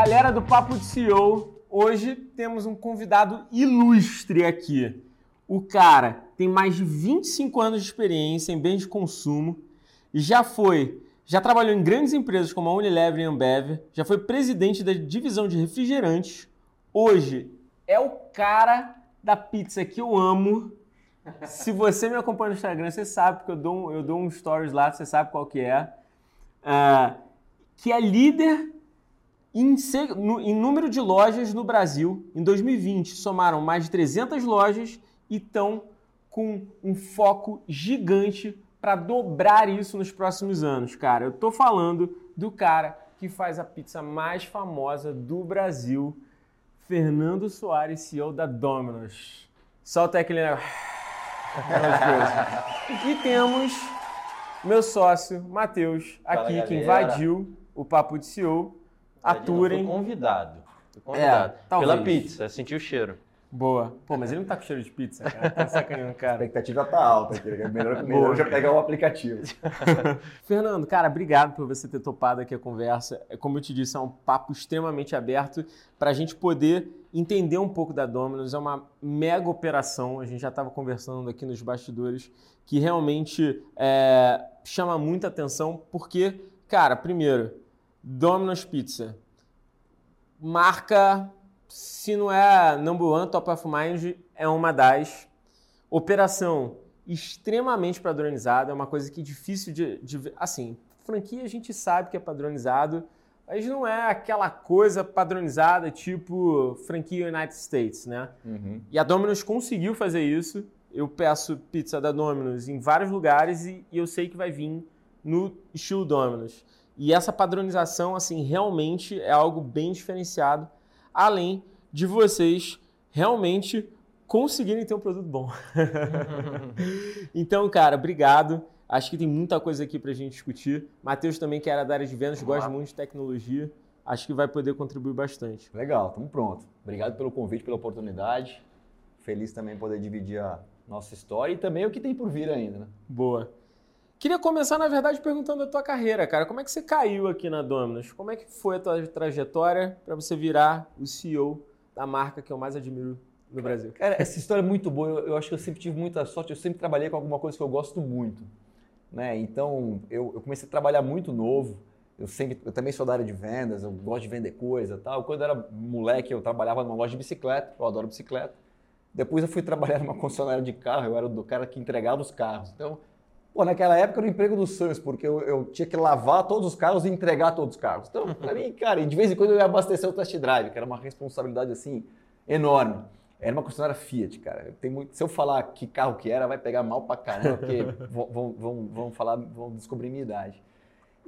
Galera do Papo de CEO, hoje temos um convidado ilustre aqui. O cara tem mais de 25 anos de experiência em bens de consumo e já foi, já trabalhou em grandes empresas como a Unilever e Ambev, já foi presidente da divisão de refrigerantes. Hoje é o cara da pizza que eu amo. Se você me acompanha no Instagram, você sabe, porque eu dou um, eu dou um stories lá, você sabe qual que é. Uh, que é líder em, em número de lojas no Brasil. Em 2020, somaram mais de 300 lojas e estão com um foco gigante para dobrar isso nos próximos anos, cara. Eu tô falando do cara que faz a pizza mais famosa do Brasil, Fernando Soares, CEO da Domino's. Solta aquele negócio. e temos meu sócio, Matheus, aqui, que invadiu o Papo de CEO. Aturem. Fui convidado. Fui convidado. É, Pela pizza, senti o cheiro. Boa. Pô, mas ele não tá com cheiro de pizza, cara. Tá sacaneando, cara. A expectativa tá alta aqui. É melhor, melhor já pegar o aplicativo. Fernando, cara, obrigado por você ter topado aqui a conversa. É, como eu te disse, é um papo extremamente aberto para a gente poder entender um pouco da Domino's. É uma mega operação. A gente já estava conversando aqui nos bastidores que realmente é, chama muita atenção porque, cara, primeiro, Domino's Pizza. Marca se não é number one, top of mind, é uma das. Operação extremamente padronizada, é uma coisa que é difícil de, de. Assim, franquia a gente sabe que é padronizado, mas não é aquela coisa padronizada tipo franquia United States, né? Uhum. E a Domino's conseguiu fazer isso. Eu peço pizza da Domino's em vários lugares e, e eu sei que vai vir no estilo Domino's. E essa padronização, assim, realmente é algo bem diferenciado além de vocês realmente conseguirem ter um produto bom. então, cara, obrigado. Acho que tem muita coisa aqui para a gente discutir. Matheus também, que era da área de vendas, gosta muito de tecnologia. Acho que vai poder contribuir bastante. Legal, estamos prontos. Obrigado pelo convite, pela oportunidade. Feliz também poder dividir a nossa história e também o que tem por vir ainda. Né? Boa. Queria começar, na verdade, perguntando a tua carreira, cara. Como é que você caiu aqui na Dominus? Como é que foi a tua trajetória para você virar o CEO da marca que eu mais admiro no Brasil? Cara, essa história é muito boa. Eu, eu acho que eu sempre tive muita sorte. Eu sempre trabalhei com alguma coisa que eu gosto muito. Né? Então, eu, eu comecei a trabalhar muito novo. Eu, sempre, eu também sou da área de vendas, eu gosto de vender coisa tal. Quando eu era moleque, eu trabalhava numa loja de bicicleta. Eu adoro bicicleta. Depois eu fui trabalhar numa concessionária de carro. Eu era do cara que entregava os carros. Então, Pô, naquela época era o emprego dos sonhos, porque eu, eu, tinha que lavar todos os carros e entregar todos os carros. Então, pra mim, cara, de vez em quando eu ia abastecer o test drive, que era uma responsabilidade assim enorme. Era uma concessionária Fiat, cara. Tem muito, se eu falar que carro que era, vai pegar mal pra caramba, porque vão, vão, vão, falar, vão descobrir minha idade.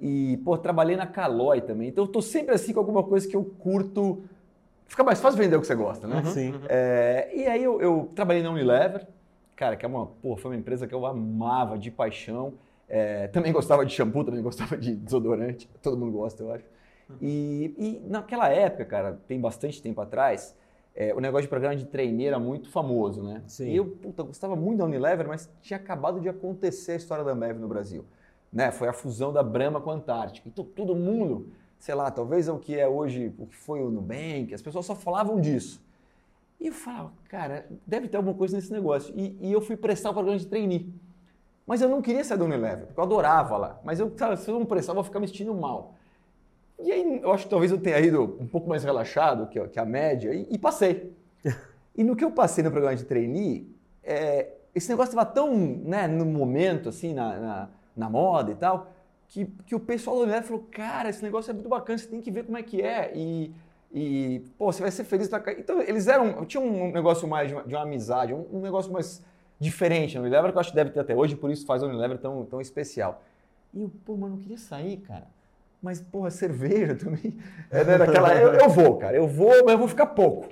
E, pô, trabalhei na Caloi também. Então eu tô sempre assim com alguma coisa que eu curto. Fica mais fácil vender o que você gosta, né? Sim. É, e aí eu, eu trabalhei na Unilever, cara, que é uma, pô, foi uma empresa que eu amava de paixão. É, também gostava de shampoo, também gostava de desodorante. Todo mundo gosta, eu acho. E, e naquela época, cara, tem bastante tempo atrás, é, o negócio de programa de trainee era muito famoso, né? Sim. E eu, puta, gostava muito da Unilever, mas tinha acabado de acontecer a história da Ambev no Brasil. Né? Foi a fusão da Brahma com a Antártica. Então todo mundo, sei lá, talvez é o que é hoje, o que foi o Nubank, as pessoas só falavam disso. E eu falava, cara, deve ter alguma coisa nesse negócio. E, e eu fui prestar o programa de trainee. Mas eu não queria sair da Unilever, porque eu adorava lá. Mas eu, sabe, se eu não prestar, eu vou ficar me sentindo mal. E aí, eu acho que talvez eu tenha ido um pouco mais relaxado que, que a média e, e passei. e no que eu passei no programa de trainee, é, esse negócio estava tão né, no momento, assim, na, na, na, moda e tal, que, que o pessoal da Unilever falou, cara, esse negócio é muito bacana, você tem que ver como é que é. E e, pô, você vai ser feliz pra cá. Então, eles eram. Tinha um negócio mais de uma, de uma amizade, um, um, negócio mais diferente no Unilever, que eu acho que deve ter até hoje, por isso faz o Unilever tão, tão especial. E eu, pô, mano, não queria sair, cara. Mas, porra, cerveja também. É, né, daquela, eu, eu vou, cara, eu vou, mas eu vou ficar pouco.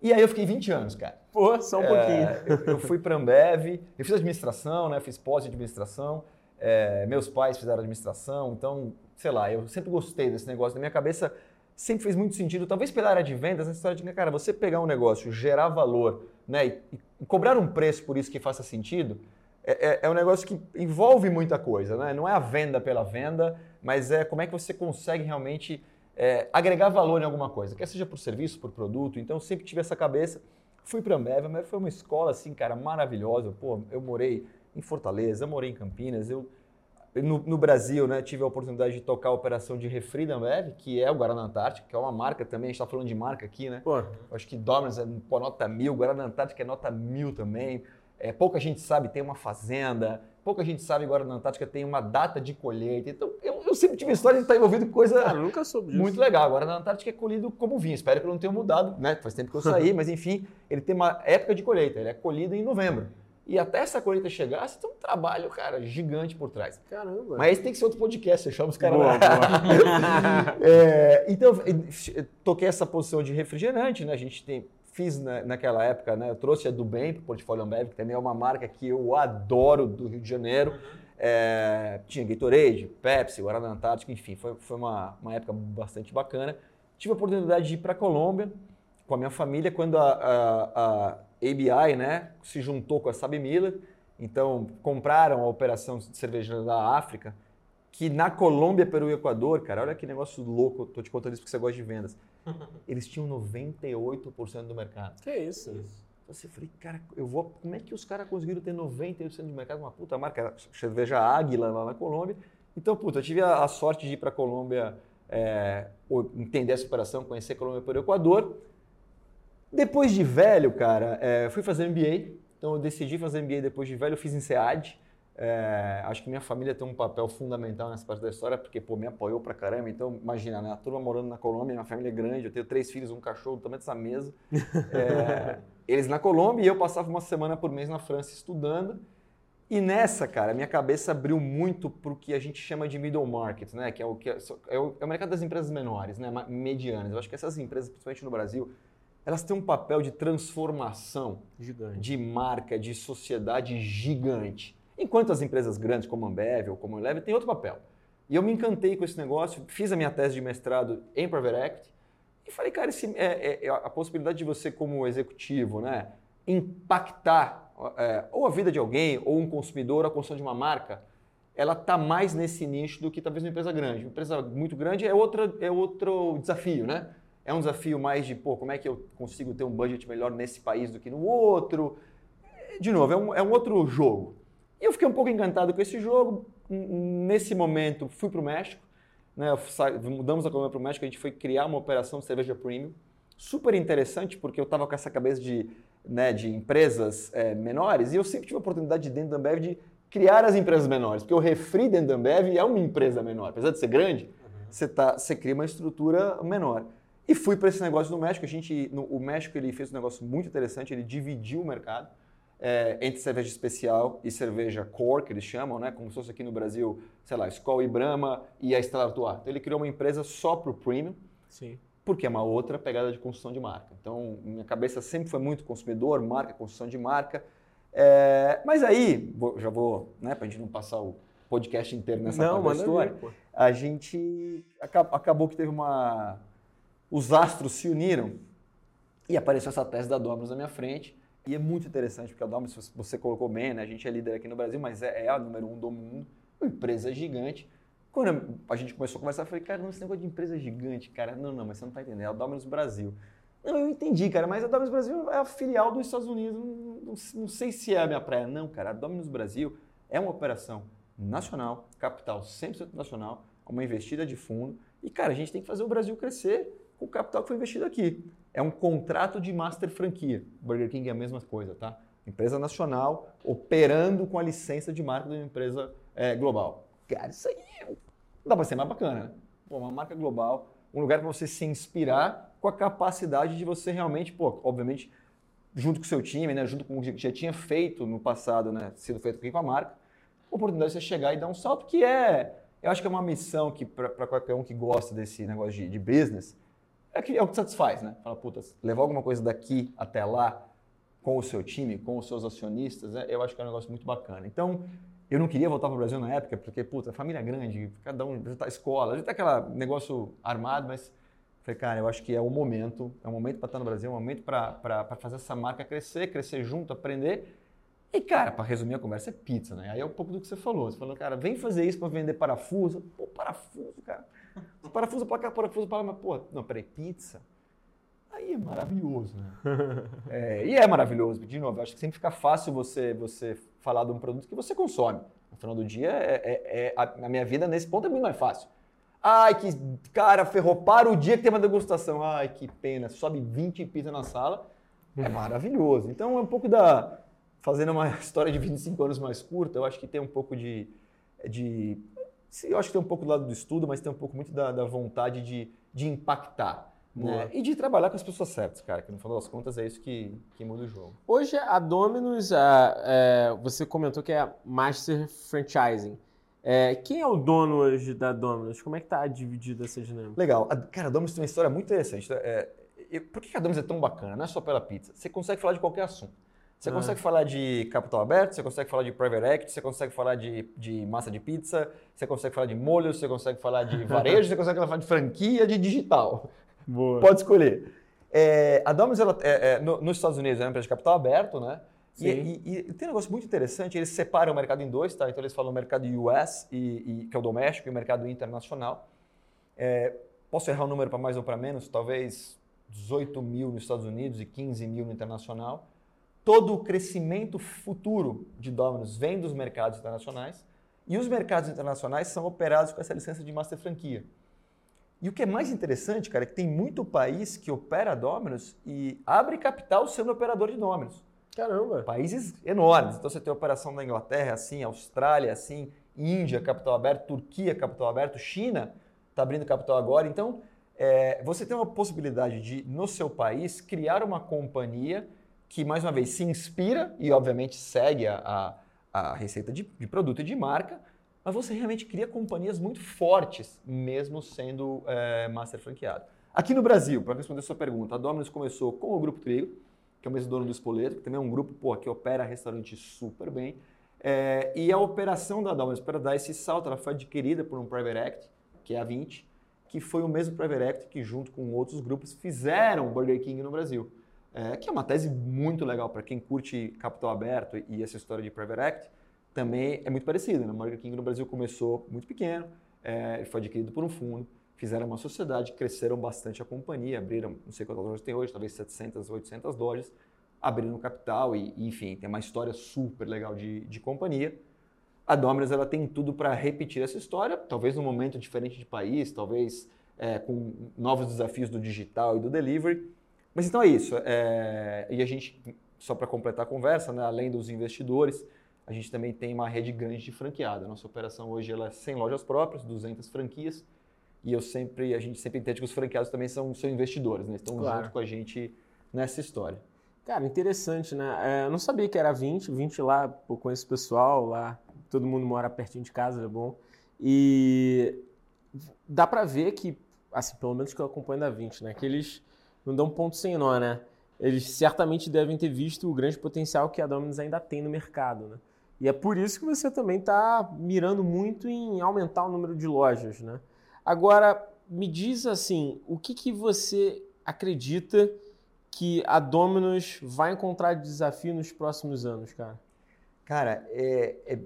E aí eu fiquei 20 anos, cara. Pô, só um é, pouquinho. Eu, eu, fui para Ambev, eu fiz administração, né? Fiz pós-administração. É, meus pais fizeram administração, então, sei lá, eu sempre gostei desse negócio. Na minha cabeça, sempre fez muito sentido, talvez pela área de vendas, essa história de cara, você pegar um negócio, gerar valor, né, e, e cobrar um preço por isso que faça sentido, é, é, é, um negócio que envolve muita coisa, né? Não é a venda pela venda, mas é como é que você consegue realmente é, agregar valor em alguma coisa, quer seja por serviço, por produto. Então, sempre tive essa cabeça. Fui para a Ambev, a Ambev foi uma escola, assim, cara, maravilhosa. Pô, eu morei em Fortaleza, eu morei em Campinas, eu no, no, Brasil, né, tive a oportunidade de tocar a operação de refri da Ambev, que é o Guaraná Antártica, que é uma marca também, a gente está falando de marca aqui, né? Pô. acho que Domino's é pô, nota mil, Guaraná Antártica é nota mil também. É, pouca gente sabe, tem uma fazenda, pouca gente sabe agora na Antártica tem uma data de colheita. Então, eu, eu sempre tive história de estar envolvido com coisa ah, nunca soube disso. muito legal. Agora na Antártica é colhido como vinho. Espero que não tenha mudado, né? Faz tempo que eu saí, mas enfim, ele tem uma época de colheita. Ele é colhido em novembro. E até essa colheita chegar, você tem um trabalho, cara, gigante por trás. Caramba. Mas tem que ser outro podcast, você chama os caras lá. é, então, toquei essa posição de refrigerante, né? A gente tem fiz na, naquela época, né? Eu trouxe a do Bem para o Portfólio Ambev, que também é uma marca que eu adoro do Rio de Janeiro. É, tinha Gatorade, Pepsi, Guaraná Antártico, enfim, foi, foi uma, uma época bastante bacana. Tive a oportunidade de ir para a Colômbia com a minha família quando a, a, a, ABI né, se juntou com a Sabe Miller. Então, compraram a operação de cerveja da África, que na Colômbia, Peru e Equador, cara, olha que negócio louco, tô te contando isso porque você gosta de vendas. Eles tinham 98% do mercado. Que isso? Então você falei, cara, eu vou. Como é que os caras conseguiram ter 98% do mercado? Uma puta marca, cerveja Águila lá na Colômbia. Então, puta, eu tive a, a sorte de ir para a Colômbia, é, entender essa operação, conhecer a Colômbia Peru e Equador. Depois de velho, cara, é, fui fazer MBA. Então eu decidi fazer MBA depois de velho, eu fiz em SEAD. É, acho que minha família tem um papel fundamental nessa parte da história, porque pô, me apoiou pra caramba. Então, imagina, né? A turma morando na Colômbia, minha família é grande, eu tenho três filhos, um cachorro do tamanho dessa mesa. É, eles na Colômbia e eu passava uma semana por mês na França estudando. E nessa, cara, minha cabeça abriu muito para o que a gente chama de middle market, né? Que é o, que é, é, o, é o mercado das empresas menores, né? Medianas. Eu acho que essas empresas, principalmente no Brasil, elas têm um papel de transformação gigante. de marca, de sociedade gigante. Enquanto as empresas grandes como a Ambev ou como a Eleven têm outro papel. E eu me encantei com esse negócio, fiz a minha tese de mestrado em Private Equity e falei, cara, esse, é, é, é a possibilidade de você como executivo né, impactar é, ou a vida de alguém ou um consumidor, a construção de uma marca, ela está mais nesse nicho do que talvez uma empresa grande. Uma empresa muito grande é, outra, é outro desafio, né? É um desafio mais de, pô, como é que eu consigo ter um budget melhor nesse país do que no outro? De novo, é um, é um outro jogo. E eu fiquei um pouco encantado com esse jogo. Nesse momento, fui para o México. Né, mudamos a Colômbia para o México. A gente foi criar uma operação de cerveja premium. Super interessante, porque eu estava com essa cabeça de, né, de empresas é, menores. E eu sempre tive a oportunidade de, dentro da Ambev de criar as empresas menores. Porque o refri dentro da Ambev é uma empresa menor. Apesar de ser grande, uhum. você, tá, você cria uma estrutura menor. E fui para esse negócio no México. A gente, no, o México ele fez um negócio muito interessante. Ele dividiu o mercado é, entre cerveja especial e cerveja core, que eles chamam, né? como se fosse aqui no Brasil, sei lá, Skol e Brahma e a Stella Artois. Então ele criou uma empresa só para o premium, Sim. porque é uma outra pegada de construção de marca. Então minha cabeça sempre foi muito consumidor, marca, construção de marca. É, mas aí, já vou, né, para a gente não passar o podcast inteiro nessa não, história, ver, a gente acabou que teve uma... Os astros se uniram e apareceu essa tese da Domino's na minha frente e é muito interessante, porque a Domino's, você colocou bem, né? a gente é líder aqui no Brasil, mas é, é a número um do mundo, uma empresa gigante. Quando a gente começou a conversar, eu falei, cara, não, esse negócio de empresa gigante, cara, não, não, mas você não está entendendo, é a Domino's Brasil. Não, eu entendi, cara, mas a Domino's Brasil é a filial dos Estados Unidos, não, não, não sei se é a minha praia. Não, cara, a Domino's Brasil é uma operação nacional, capital 100% nacional, uma investida de fundo, e, cara, a gente tem que fazer o Brasil crescer o capital que foi investido aqui é um contrato de master franquia. Burger King é a mesma coisa, tá? Empresa nacional operando com a licença de marca de uma empresa é, global. Cara, isso aí dá para ser mais bacana, né? Pô, uma marca global, um lugar para você se inspirar com a capacidade de você realmente, pô, obviamente, junto com o seu time, né, junto com o que já tinha feito no passado, né, sido feito aqui com a marca, oportunidade de você chegar e dar um salto que é, eu acho que é uma missão que para qualquer um que gosta desse negócio de, de business, é, que, é o que satisfaz, né? Fala, puta, levar alguma coisa daqui até lá com o seu time, com os seus acionistas, né? eu acho que é um negócio muito bacana. Então, eu não queria voltar para o Brasil na época, porque, puta, família grande, cada um, já tá escola, já tá aquele negócio armado, mas falei, cara, eu acho que é o momento, é o momento para estar no Brasil, é o momento para fazer essa marca crescer, crescer junto, aprender. E, cara, para resumir a conversa, é pizza, né? Aí é um pouco do que você falou. Você falou, cara, vem fazer isso para vender parafuso. Pô, parafuso, cara Parafuso para cá, parafuso para lá, mas, pô, não, peraí, pizza? Aí é maravilhoso, né? é, e é maravilhoso, de novo, acho que sempre fica fácil você, você falar de um produto que você consome. No final do dia, é, é, é a, a, minha vida nesse ponto é muito mais fácil. Ai, que cara, ferrou, para o dia que tem uma degustação. Ai, que pena, sobe 20 pizzas na sala. É maravilhoso. Então, é um pouco da. Fazendo uma história de 25 anos mais curta, eu acho que tem um pouco de. de eu acho que tem um pouco do lado do estudo, mas tem um pouco muito da, da vontade de, de impactar. Né? E de trabalhar com as pessoas certas, cara, que no final das contas é isso que, que muda o jogo. Hoje a Dominus, a, é, você comentou que é a Master Franchising. É, quem é o dono hoje da Dominus? Como é que está dividida essa dinâmica? Legal. A, cara, a Dominus tem uma história muito interessante. É, por que a Dominus é tão bacana? Não é só pela pizza. Você consegue falar de qualquer assunto. Você ah. consegue falar de capital aberto, você consegue falar de private equity, você consegue falar de, de massa de pizza, você consegue falar de molho, você consegue falar de varejo, você consegue falar de franquia, de digital. Boa. Pode escolher. É, a Domino's, ela, é, é, no, nos Estados Unidos, é uma empresa de capital aberto, né? E, e, e, tem um negócio muito interessante, eles separam o mercado em dois, tá? Então eles falam o mercado US, e, que é o doméstico, e o mercado internacional. É, posso errar o número para mais ou para menos? Talvez 18 mil nos Estados Unidos e 15 mil no internacional. Todo o crescimento futuro de Domino's vem dos mercados internacionais, e os mercados internacionais são operados com essa licença de master franquia. E o que é mais interessante, cara, é que tem muito país que opera Dominus e abre capital sendo operador de Dominus. Caramba! Países enormes. Então você tem operação na Inglaterra assim, Austrália assim, Índia, capital aberto, Turquia, capital aberto, China está abrindo capital agora. Então é, você tem uma possibilidade de, no seu país, criar uma companhia que, mais uma vez, se inspira e, obviamente, segue a, a, a receita de, de produto e de marca, mas você realmente cria companhias muito fortes, mesmo sendo é, master franqueado. Aqui no Brasil, para responder a sua pergunta, a Domino's começou com o Grupo Trigo, que é o mesmo dono do Espoleto, que também é um grupo pô, que opera restaurante super bem. É, e a operação da Domino's, para dar esse salto, ela foi adquirida por um private equity, que é a 20, que foi o mesmo private equity que, junto com outros grupos, fizeram o Burger King no Brasil. É, que é uma tese muito legal para quem curte capital aberto e essa história de private equity também é muito parecido. Né? O Burger King no Brasil começou muito pequeno, é, foi adquirido por um fundo, fizeram uma sociedade, cresceram bastante a companhia, abriram, não sei quantas lojas tem hoje, talvez 700, 800 lojas, abriram capital e, enfim, tem uma história super legal de, de companhia. A Domino's ela tem tudo para repetir essa história, talvez num momento diferente de país, talvez é, com novos desafios do digital e do delivery. Mas então é isso. É, e a gente, só para completar a conversa, né, além dos investidores, a gente também tem uma rede grande de franqueada. Nossa operação hoje ela é 100 lojas próprias, 200 franquias. E eu sempre, a gente sempre entende que os franqueados também são, são investidores, né? Estão claro. junto com a gente nessa história. Cara, interessante, né? É, eu não sabia que era 20, 20 lá, pô, conheço o pessoal lá, todo mundo mora pertinho de casa, é bom. E dá para ver que, assim, pelo menos que eu acompanho da 20, né? Que eles não dão ponto sem nó, né? Eles certamente devem ter visto o grande potencial que a Domino's ainda tem no mercado, né? E é por isso que você também está mirando muito em aumentar o número de lojas, né? Agora, me diz assim, o que, que você acredita que a Domino's vai encontrar de desafio nos próximos anos, cara? Cara, é, é,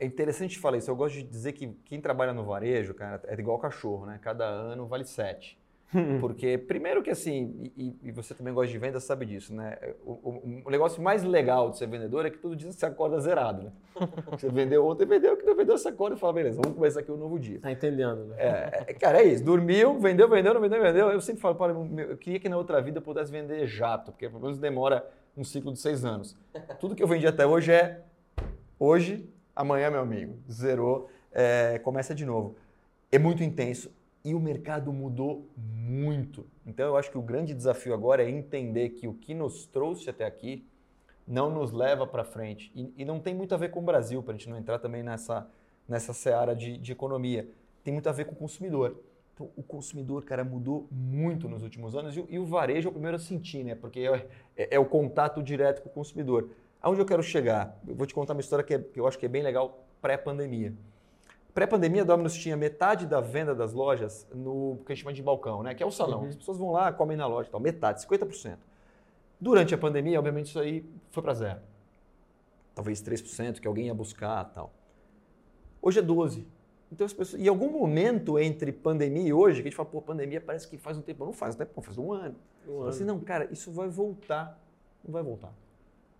é interessante falar isso. Eu gosto de dizer que quem trabalha no varejo, cara, é igual cachorro, né? Cada ano vale sete. Porque, primeiro que assim, e, e, você também gosta de venda, sabe disso, né? O, o, o, negócio mais legal de ser vendedor é que todo dia você acorda zerado, né? Você vendeu ontem, vendeu, que não vendeu, você acorda e fala, beleza, vamos começar aqui um novo dia. Tá entendendo, né? É, é, cara, é isso. Dormiu, vendeu, vendeu, não vendeu, vendeu. Eu sempre falo, para eu queria que na outra vida eu pudesse vender jato, porque pelo menos demora um ciclo de seis anos. Tudo que eu vendi até hoje é hoje, amanhã, meu amigo. Zerou, é, começa de novo. É muito intenso e o mercado mudou muito. Então eu acho que o grande desafio agora é entender que o que nos trouxe até aqui não nos leva para frente. E, e, não tem muito a ver com o Brasil, para a gente não entrar também nessa, nessa seara de, de economia. Tem muito a ver com o consumidor. Então, o consumidor, cara, mudou muito nos últimos anos e, e o varejo é o primeiro a sentir, né? Porque é, é, é, o contato direto com o consumidor. Aonde eu quero chegar? Eu vou te contar uma história que, é, que eu acho que é bem legal pré-pandemia. Pré-pandemia, a Domino's tinha metade da venda das lojas no que a gente chama de balcão, né? que é o salão. Uhum. As pessoas vão lá, comem na loja, tal, metade, 50%. Durante a pandemia, obviamente, isso aí foi para zero. Talvez 3%, que alguém ia buscar tal. Hoje é 12%. Então as pessoas, em algum momento entre pandemia e hoje, que a gente fala, pô, pandemia parece que faz um tempo, não faz, até faz um ano. Um ano. Assim, não, cara, isso vai voltar. Não vai voltar.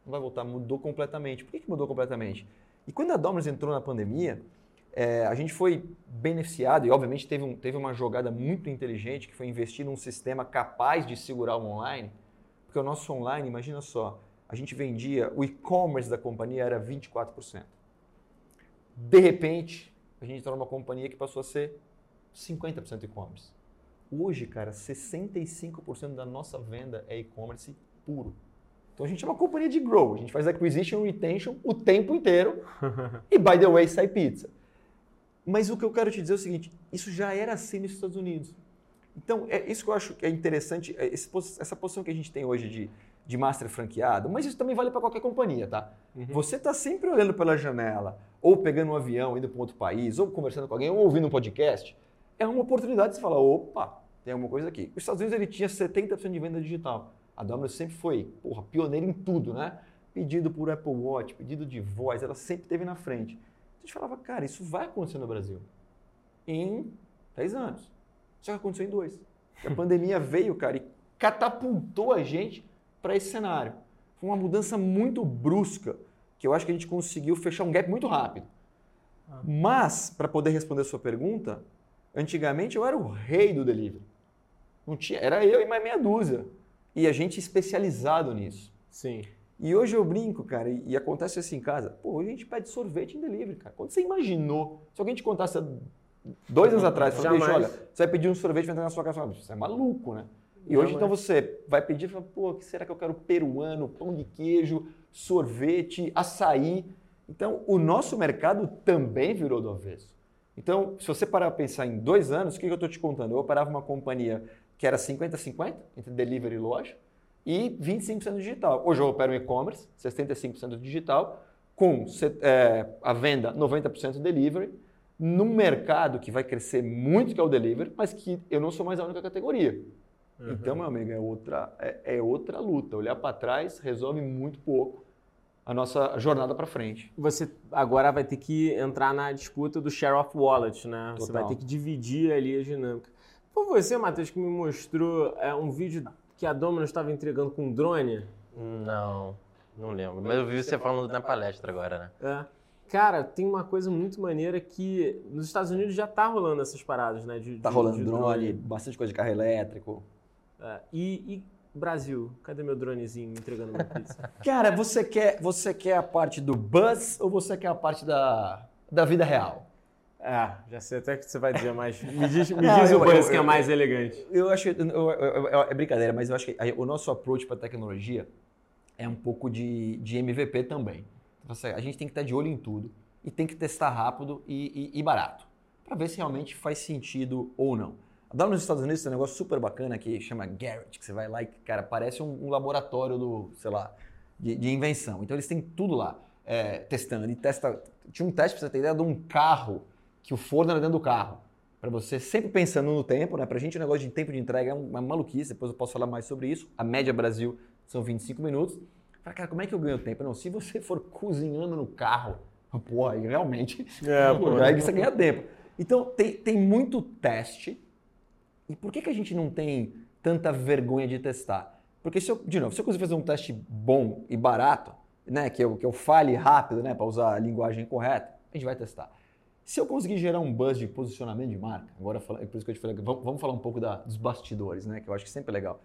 Não vai voltar, mudou completamente. Por que, que mudou completamente? E quando a Domino's entrou na pandemia, é, a gente foi beneficiado e, obviamente, teve, um, teve uma jogada muito inteligente que foi investir num sistema capaz de segurar o online, porque o nosso online, imagina só, a gente vendia, o e-commerce da companhia era 24%. De repente, a gente entrou numa companhia que passou a ser 50% e-commerce. Hoje, cara, 65% da nossa venda é e-commerce puro. Então a gente é uma companhia de grow, a gente faz acquisition e retention o tempo inteiro e, by the way, sai pizza. Mas o que eu quero te dizer é o seguinte: isso já era assim nos Estados Unidos. Então, é isso que eu acho que é interessante, é essa posição que a gente tem hoje de, de master franqueado, mas isso também vale para qualquer companhia, tá? Uhum. Você está sempre olhando pela janela, ou pegando um avião, indo para outro país, ou conversando com alguém, ou ouvindo um podcast, é uma oportunidade de você falar, opa, tem alguma coisa aqui. Os Estados Unidos ele tinha 70% de venda digital. A Domino's sempre foi, porra, pioneira em tudo, né? Pedido por Apple Watch, pedido de voz, ela sempre esteve na frente. A gente falava, cara, isso vai acontecer no Brasil em 10 anos. Só que aconteceu em dois. A pandemia veio, cara, e catapultou a gente para esse cenário. Foi uma mudança muito brusca, que eu acho que a gente conseguiu fechar um gap muito rápido. Ah. Mas, para poder responder a sua pergunta, antigamente eu era o rei do delivery. Não tinha, era eu e mais meia dúzia. E a gente especializado nisso. Sim. E hoje eu brinco, cara, e, e, acontece assim em casa. Pô, hoje a gente pede sorvete em delivery, cara. Quando você imaginou, se alguém te contasse dois anos atrás, falando, olha, você vai pedir um sorvete vai entrar na sua casa, você é maluco, né? E hoje, então, você vai pedir e fala, pô, o que será que eu quero? Peruano, pão de queijo, sorvete, açaí. Então, o nosso mercado também virou do avesso. Então, se você parar para pensar em dois anos, o que eu estou te contando? Eu operava uma companhia que era 50-50, entre delivery e loja, e 25% digital. Hoje eu opero e-commerce, 65% digital, com é, a venda 90% delivery, num mercado que vai crescer muito, que é o delivery, mas que eu não sou mais a única categoria. Uhum. Então, meu amigo, é outra, é, é outra luta. Olhar para trás resolve muito pouco a nossa jornada para frente. Você agora vai ter que entrar na disputa do share of wallet, né? Total. Você vai ter que dividir ali a dinâmica. Foi você, Matheus, que me mostrou é, um vídeo que a Domino's estava entregando com um drone? Não, não lembro. Mas eu vi você falando na palestra agora, né? É. Cara, tem uma coisa muito maneira que nos Estados Unidos já tá rolando essas paradas, né? De, tá de, rolando de drone, drone, bastante coisa de carro elétrico. É, e, e, Brasil, cadê meu dronezinho entregando uma pizza? Cara, você quer, você quer a parte do buzz ou você quer a parte da, da vida real? É, já sei até que você vai dizer, mas me diz, me Não, diz eu, o buzz eu, que é mais elegante. Eu acho, é brincadeira, mas eu acho que o nosso approach para tecnologia é um pouco de, de MVP também. A gente tem que estar de olho em tudo e tem que testar rápido e, e, e barato para ver se realmente faz sentido ou não. Lá nos Estados Unidos tem um negócio super bacana que chama Garrett, que você vai lá e, cara, parece um, um laboratório do, sei lá, de, de, invenção. Então eles têm tudo lá é, testando. E testa, tinha um teste, para você ter ideia, de um carro que o forno era dentro do carro. Para você sempre pensando no tempo, né? Para a gente o negócio de tempo de entrega é uma maluquice, depois eu posso falar mais sobre isso. A média Brasil são 25 minutos. Fala, cara, como é que eu ganho tempo? Não, se você for cozinhando no carro, pô, aí realmente é, pô, aí você ganha tempo. Então tem, tem muito teste e por que, que a gente não tem tanta vergonha de testar? Porque, se eu, de novo, se eu conseguir fazer um teste bom e barato, né, que, eu, que eu fale rápido, né, para usar a linguagem correta, a gente vai testar. Se eu conseguir gerar um buzz de posicionamento de marca, agora é por isso que eu te falei, vamos, vamos falar um pouco da, dos bastidores, né, que eu acho que sempre é legal.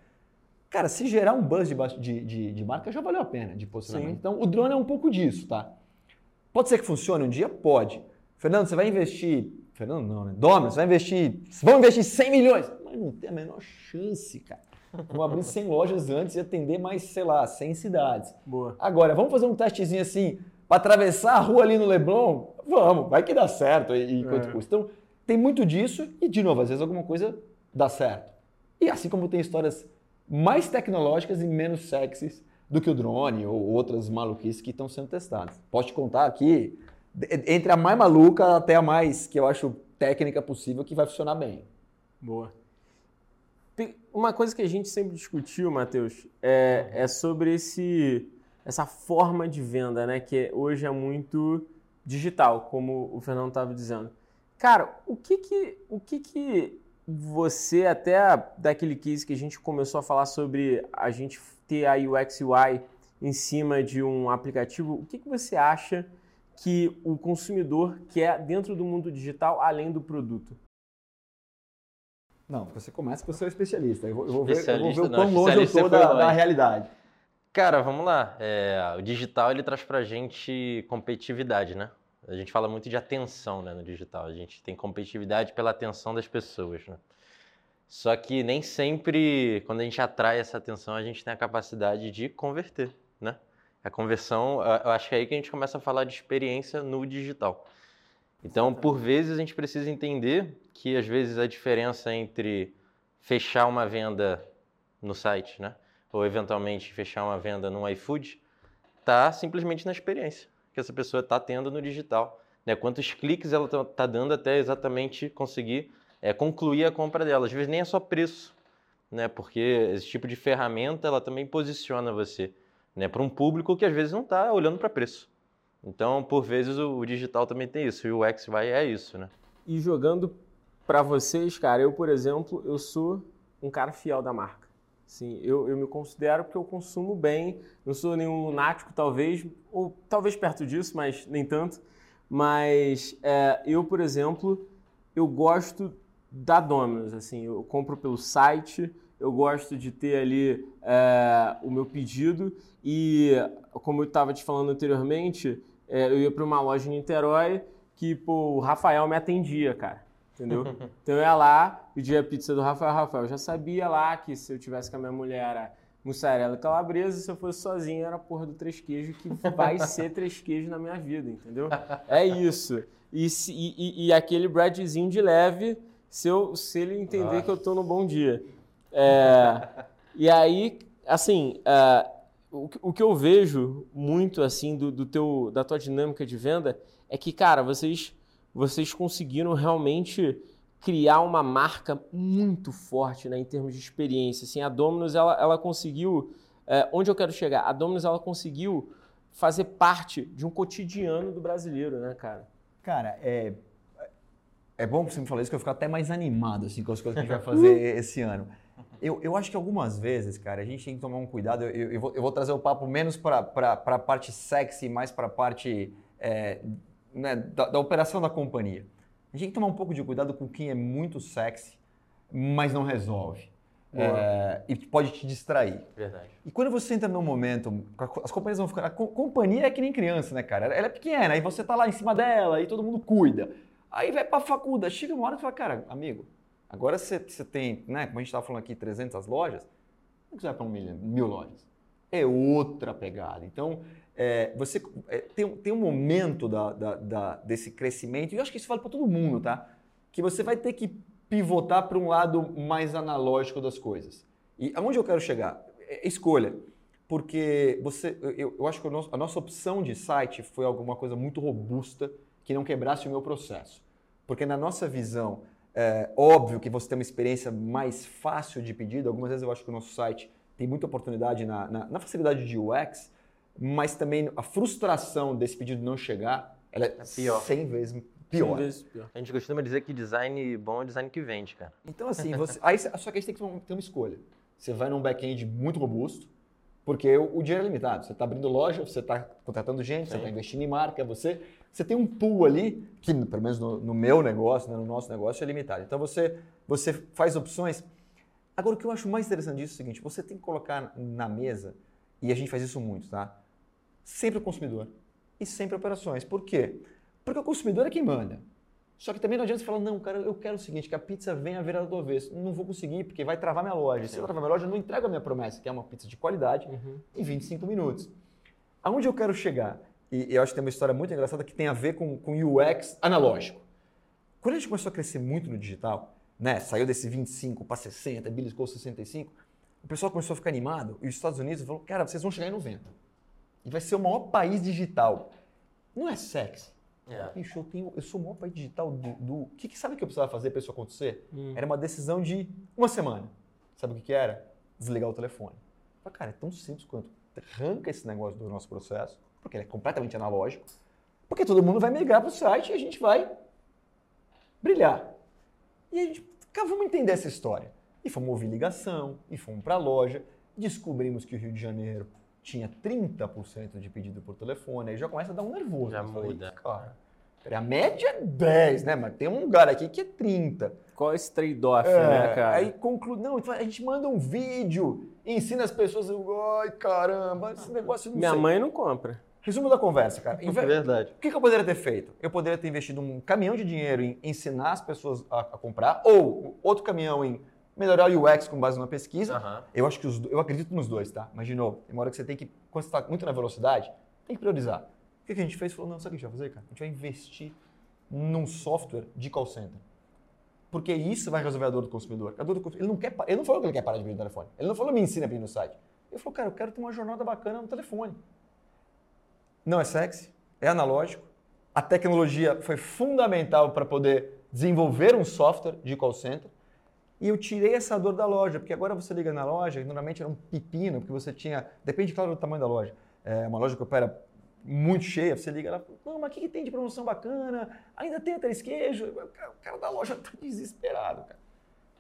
Cara, se gerar um buzz de, de, de, de marca já valeu a pena de posicionamento. Sim. Então, o drone é um pouco disso, tá? Pode ser que funcione um dia? Pode. Fernando, você vai investir Fernando não, né? Dominus vai investir. Vamos investir 100 milhões. Mas não tem a menor chance, cara. Vamos abrir 100 lojas antes e atender mais, sei lá, 100 cidades. Boa. Agora, vamos fazer um testezinho assim para atravessar a rua ali no Leblon? Vamos, vai que dá certo e, e quanto é. custa. Então, tem muito disso e, de novo, às vezes alguma coisa dá certo. E assim como tem histórias mais tecnológicas e menos sexys do que o drone ou outras maluquices que estão sendo testadas. Posso te contar aqui entre a mais maluca até a mais que eu acho técnica possível que vai funcionar bem. Boa. Uma coisa que a gente sempre discutiu, Matheus, é, é sobre esse, essa forma de venda, né? Que hoje é muito digital, como o Fernando estava dizendo. Cara, o que que, o que que você, até daquele case que a gente começou a falar sobre a gente ter a UX UI em cima de um aplicativo, o que, que você acha que o consumidor quer dentro do mundo digital além do produto? Não, você começa com o seu especialista. Eu vou, eu vou ver, eu vou ver o quão longe eu estou da, da, realidade. Cara, vamos lá. É, o digital ele traz para a gente competitividade, né? A gente fala muito de atenção né, no digital. A gente tem competitividade pela atenção das pessoas. Né? Só que nem sempre, quando a gente atrai essa atenção, a gente tem a capacidade de converter. Né? A conversão, eu acho que é aí que a gente começa a falar de experiência no digital. Então, por vezes, a gente precisa entender que, às vezes, a diferença entre fechar uma venda no site, né? ou eventualmente fechar uma venda no iFood, está simplesmente na experiência que essa pessoa está tendo no digital. Né? Quantos cliques ela está tá dando até exatamente conseguir é, concluir a compra dela. Às vezes nem é só preço, né? porque esse tipo de ferramenta ela também posiciona você né? para um público que às vezes não está olhando para preço. Então, por vezes, o, o, digital também tem isso, e o UX vai é isso. Né? E jogando para vocês, cara, eu, por exemplo, eu sou um cara fiel da marca. Sim, eu, eu me considero porque eu consumo bem, não sou nenhum lunático, talvez, ou talvez perto disso, mas nem tanto. Mas é, eu, por exemplo, eu gosto da Domino's, assim, eu compro pelo site, eu gosto de ter ali é, o meu pedido e, como eu estava te falando anteriormente, é, eu ia para uma loja em Niterói que pô, o Rafael me atendia, cara entendeu? então eu ia lá, pedia a pizza do Rafael. Rafael, eu já sabia lá que se eu tivesse com a minha mulher era mussarela e calabresa, se eu fosse sozinho era a porra do três queijos, que vai ser três queijos na minha vida, entendeu? É isso. E, se, e, e, aquele Bradzinho de leve, se, eu, se ele entender Nossa. que eu tô no bom dia. É, e aí, assim, uh, o, o que eu vejo muito, assim, do, do teu, da tua dinâmica de venda é que, cara, vocês vocês conseguiram realmente criar uma marca muito forte né, em termos de experiência. Assim, a Domino's ela, ela conseguiu, é, onde eu quero chegar, a Domino's ela conseguiu fazer parte de um cotidiano do brasileiro, né, cara? Cara, é, é bom que você me falou isso, que eu fico até mais animado assim, com as coisas que a gente vai fazer esse ano. Eu, eu acho que algumas vezes, cara, a gente tem que tomar um cuidado. Eu, eu, vou, eu vou, trazer o papo menos para a parte sexy, mais para a parte é, né, da, da, operação da companhia. A gente tem que tomar um pouco de cuidado com quem é muito sexy, mas não resolve. É, e pode te distrair. Verdade. E quando você entra num momento, as companhias vão ficar. A companhia é que nem criança, né, cara? Ela é pequena, aí você tá lá em cima dela e todo mundo cuida. Aí vai pra faculdade, chega uma hora e fala, cara, amigo, agora você, você tem, né, como a gente estava falando aqui, 300 lojas, não quiser para um milhão, mil lojas. É outra pegada. Então, é, você é, tem, tem um momento da, da, da, desse crescimento, e eu acho que isso vale para todo mundo, tá? Que você vai ter que pivotar para um lado mais analógico das coisas. E aonde eu quero chegar? É, escolha. Porque você, eu, eu acho que a nossa, a nossa opção de site foi alguma coisa muito robusta que não quebrasse o meu processo. Porque na nossa visão, é óbvio que você tem uma experiência mais fácil de pedido. Algumas vezes eu acho que o nosso site tem muita oportunidade na, na, na facilidade de UX, mas também a frustração desse pedido não chegar, ela é, é pior. 100 vezes pior. 100 vezes pior. A gente costuma dizer que design bom é design que vende, cara. Então, assim, você, aí, só que a gente tem que ter uma escolha. Você vai num back-end muito robusto, porque o, o, dinheiro é limitado. Você está abrindo loja, você está contratando gente, Sim. você está investindo em marca, você, você tem um pool ali, que pelo menos no, no meu negócio, né, no nosso negócio, é limitado. Então, você, você faz opções. Agora, o que eu acho mais interessante disso é o seguinte, você tem que colocar na mesa, e a gente faz isso muito, tá? Sempre o consumidor e sempre operações. Por quê? Porque o consumidor é quem manda. Só que também não adianta você falar, não, cara, eu quero o seguinte, que a pizza venha virada do avesso. Não vou conseguir, porque vai travar minha loja. Se eu travar minha loja, eu não entrego a minha promessa, que é uma pizza de qualidade, uhum. em 25 minutos. Aonde eu quero chegar? E eu acho que tem uma história muito engraçada que tem a ver com, com UX analógico. Quando a gente começou a crescer muito no digital, né, saiu desse 25 para 60, beliscou 65, o pessoal começou a ficar animado e os Estados Unidos falou, cara, vocês vão chegar em 90 e vai ser o maior país digital. Não é sexy. É. Bicho, eu, tenho, eu sou o maior país digital do. do... que, que sabe o que eu precisava fazer para isso acontecer? Hum. Era uma decisão de uma semana. Sabe o que, que era? Desligar o telefone. Cara, é tão simples quanto arranca esse negócio do nosso processo, porque ele é completamente analógico, porque todo mundo vai migrar para o site e a gente vai brilhar. E a gente, cara, vamos entender essa história. E fomos ouvir ligação, e fomos para a loja, descobrimos que o Rio de Janeiro tinha 30% de pedido por telefone, aí já começa a dar um nervoso. Já falei, muda. Cara, peraí, a média é 10, né? Mas tem um lugar aqui que é 30. Qual é esse trade-off, É, né, cara? Aí conclui, não, a gente manda um vídeo, ensina as pessoas, ai caramba, esse negócio não Minha sei. mãe não compra. Resumo da conversa, cara. Em É verdade. O que, que eu poderia ter feito? Eu poderia ter investido um caminhão de dinheiro em ensinar as pessoas a, a comprar, ou outro caminhão em melhorar o UX com base numa pesquisa. Aham. Eu acho que os, eu acredito nos dois, tá? Mas de novo, tem uma hora que você tem que, quando você está muito na velocidade, tem que priorizar. O que, a gente fez? Falou, não, sabe o que a gente vai fazer, cara? A gente vai investir num software de call center. Porque isso vai resolver a dor do consumidor. A dor do consumidor ele não quer, ele não falou que ele quer parar de pedir no telefone. Ele não falou me ensina a pedir no site. Ele falou, cara, eu quero ter uma jornada bacana no telefone. Não é sexy, é analógico. A tecnologia foi fundamental para poder desenvolver um software de call center. E eu tirei essa dor da loja, porque agora você liga na loja, e normalmente era um pepino, porque você tinha. Depende, claro, do tamanho da loja. É uma loja que opera muito cheia, você liga lá, não, mas o que, que tem de promoção bacana? Ainda tem três queijos? O cara- o cara da loja tá desesperado, cara.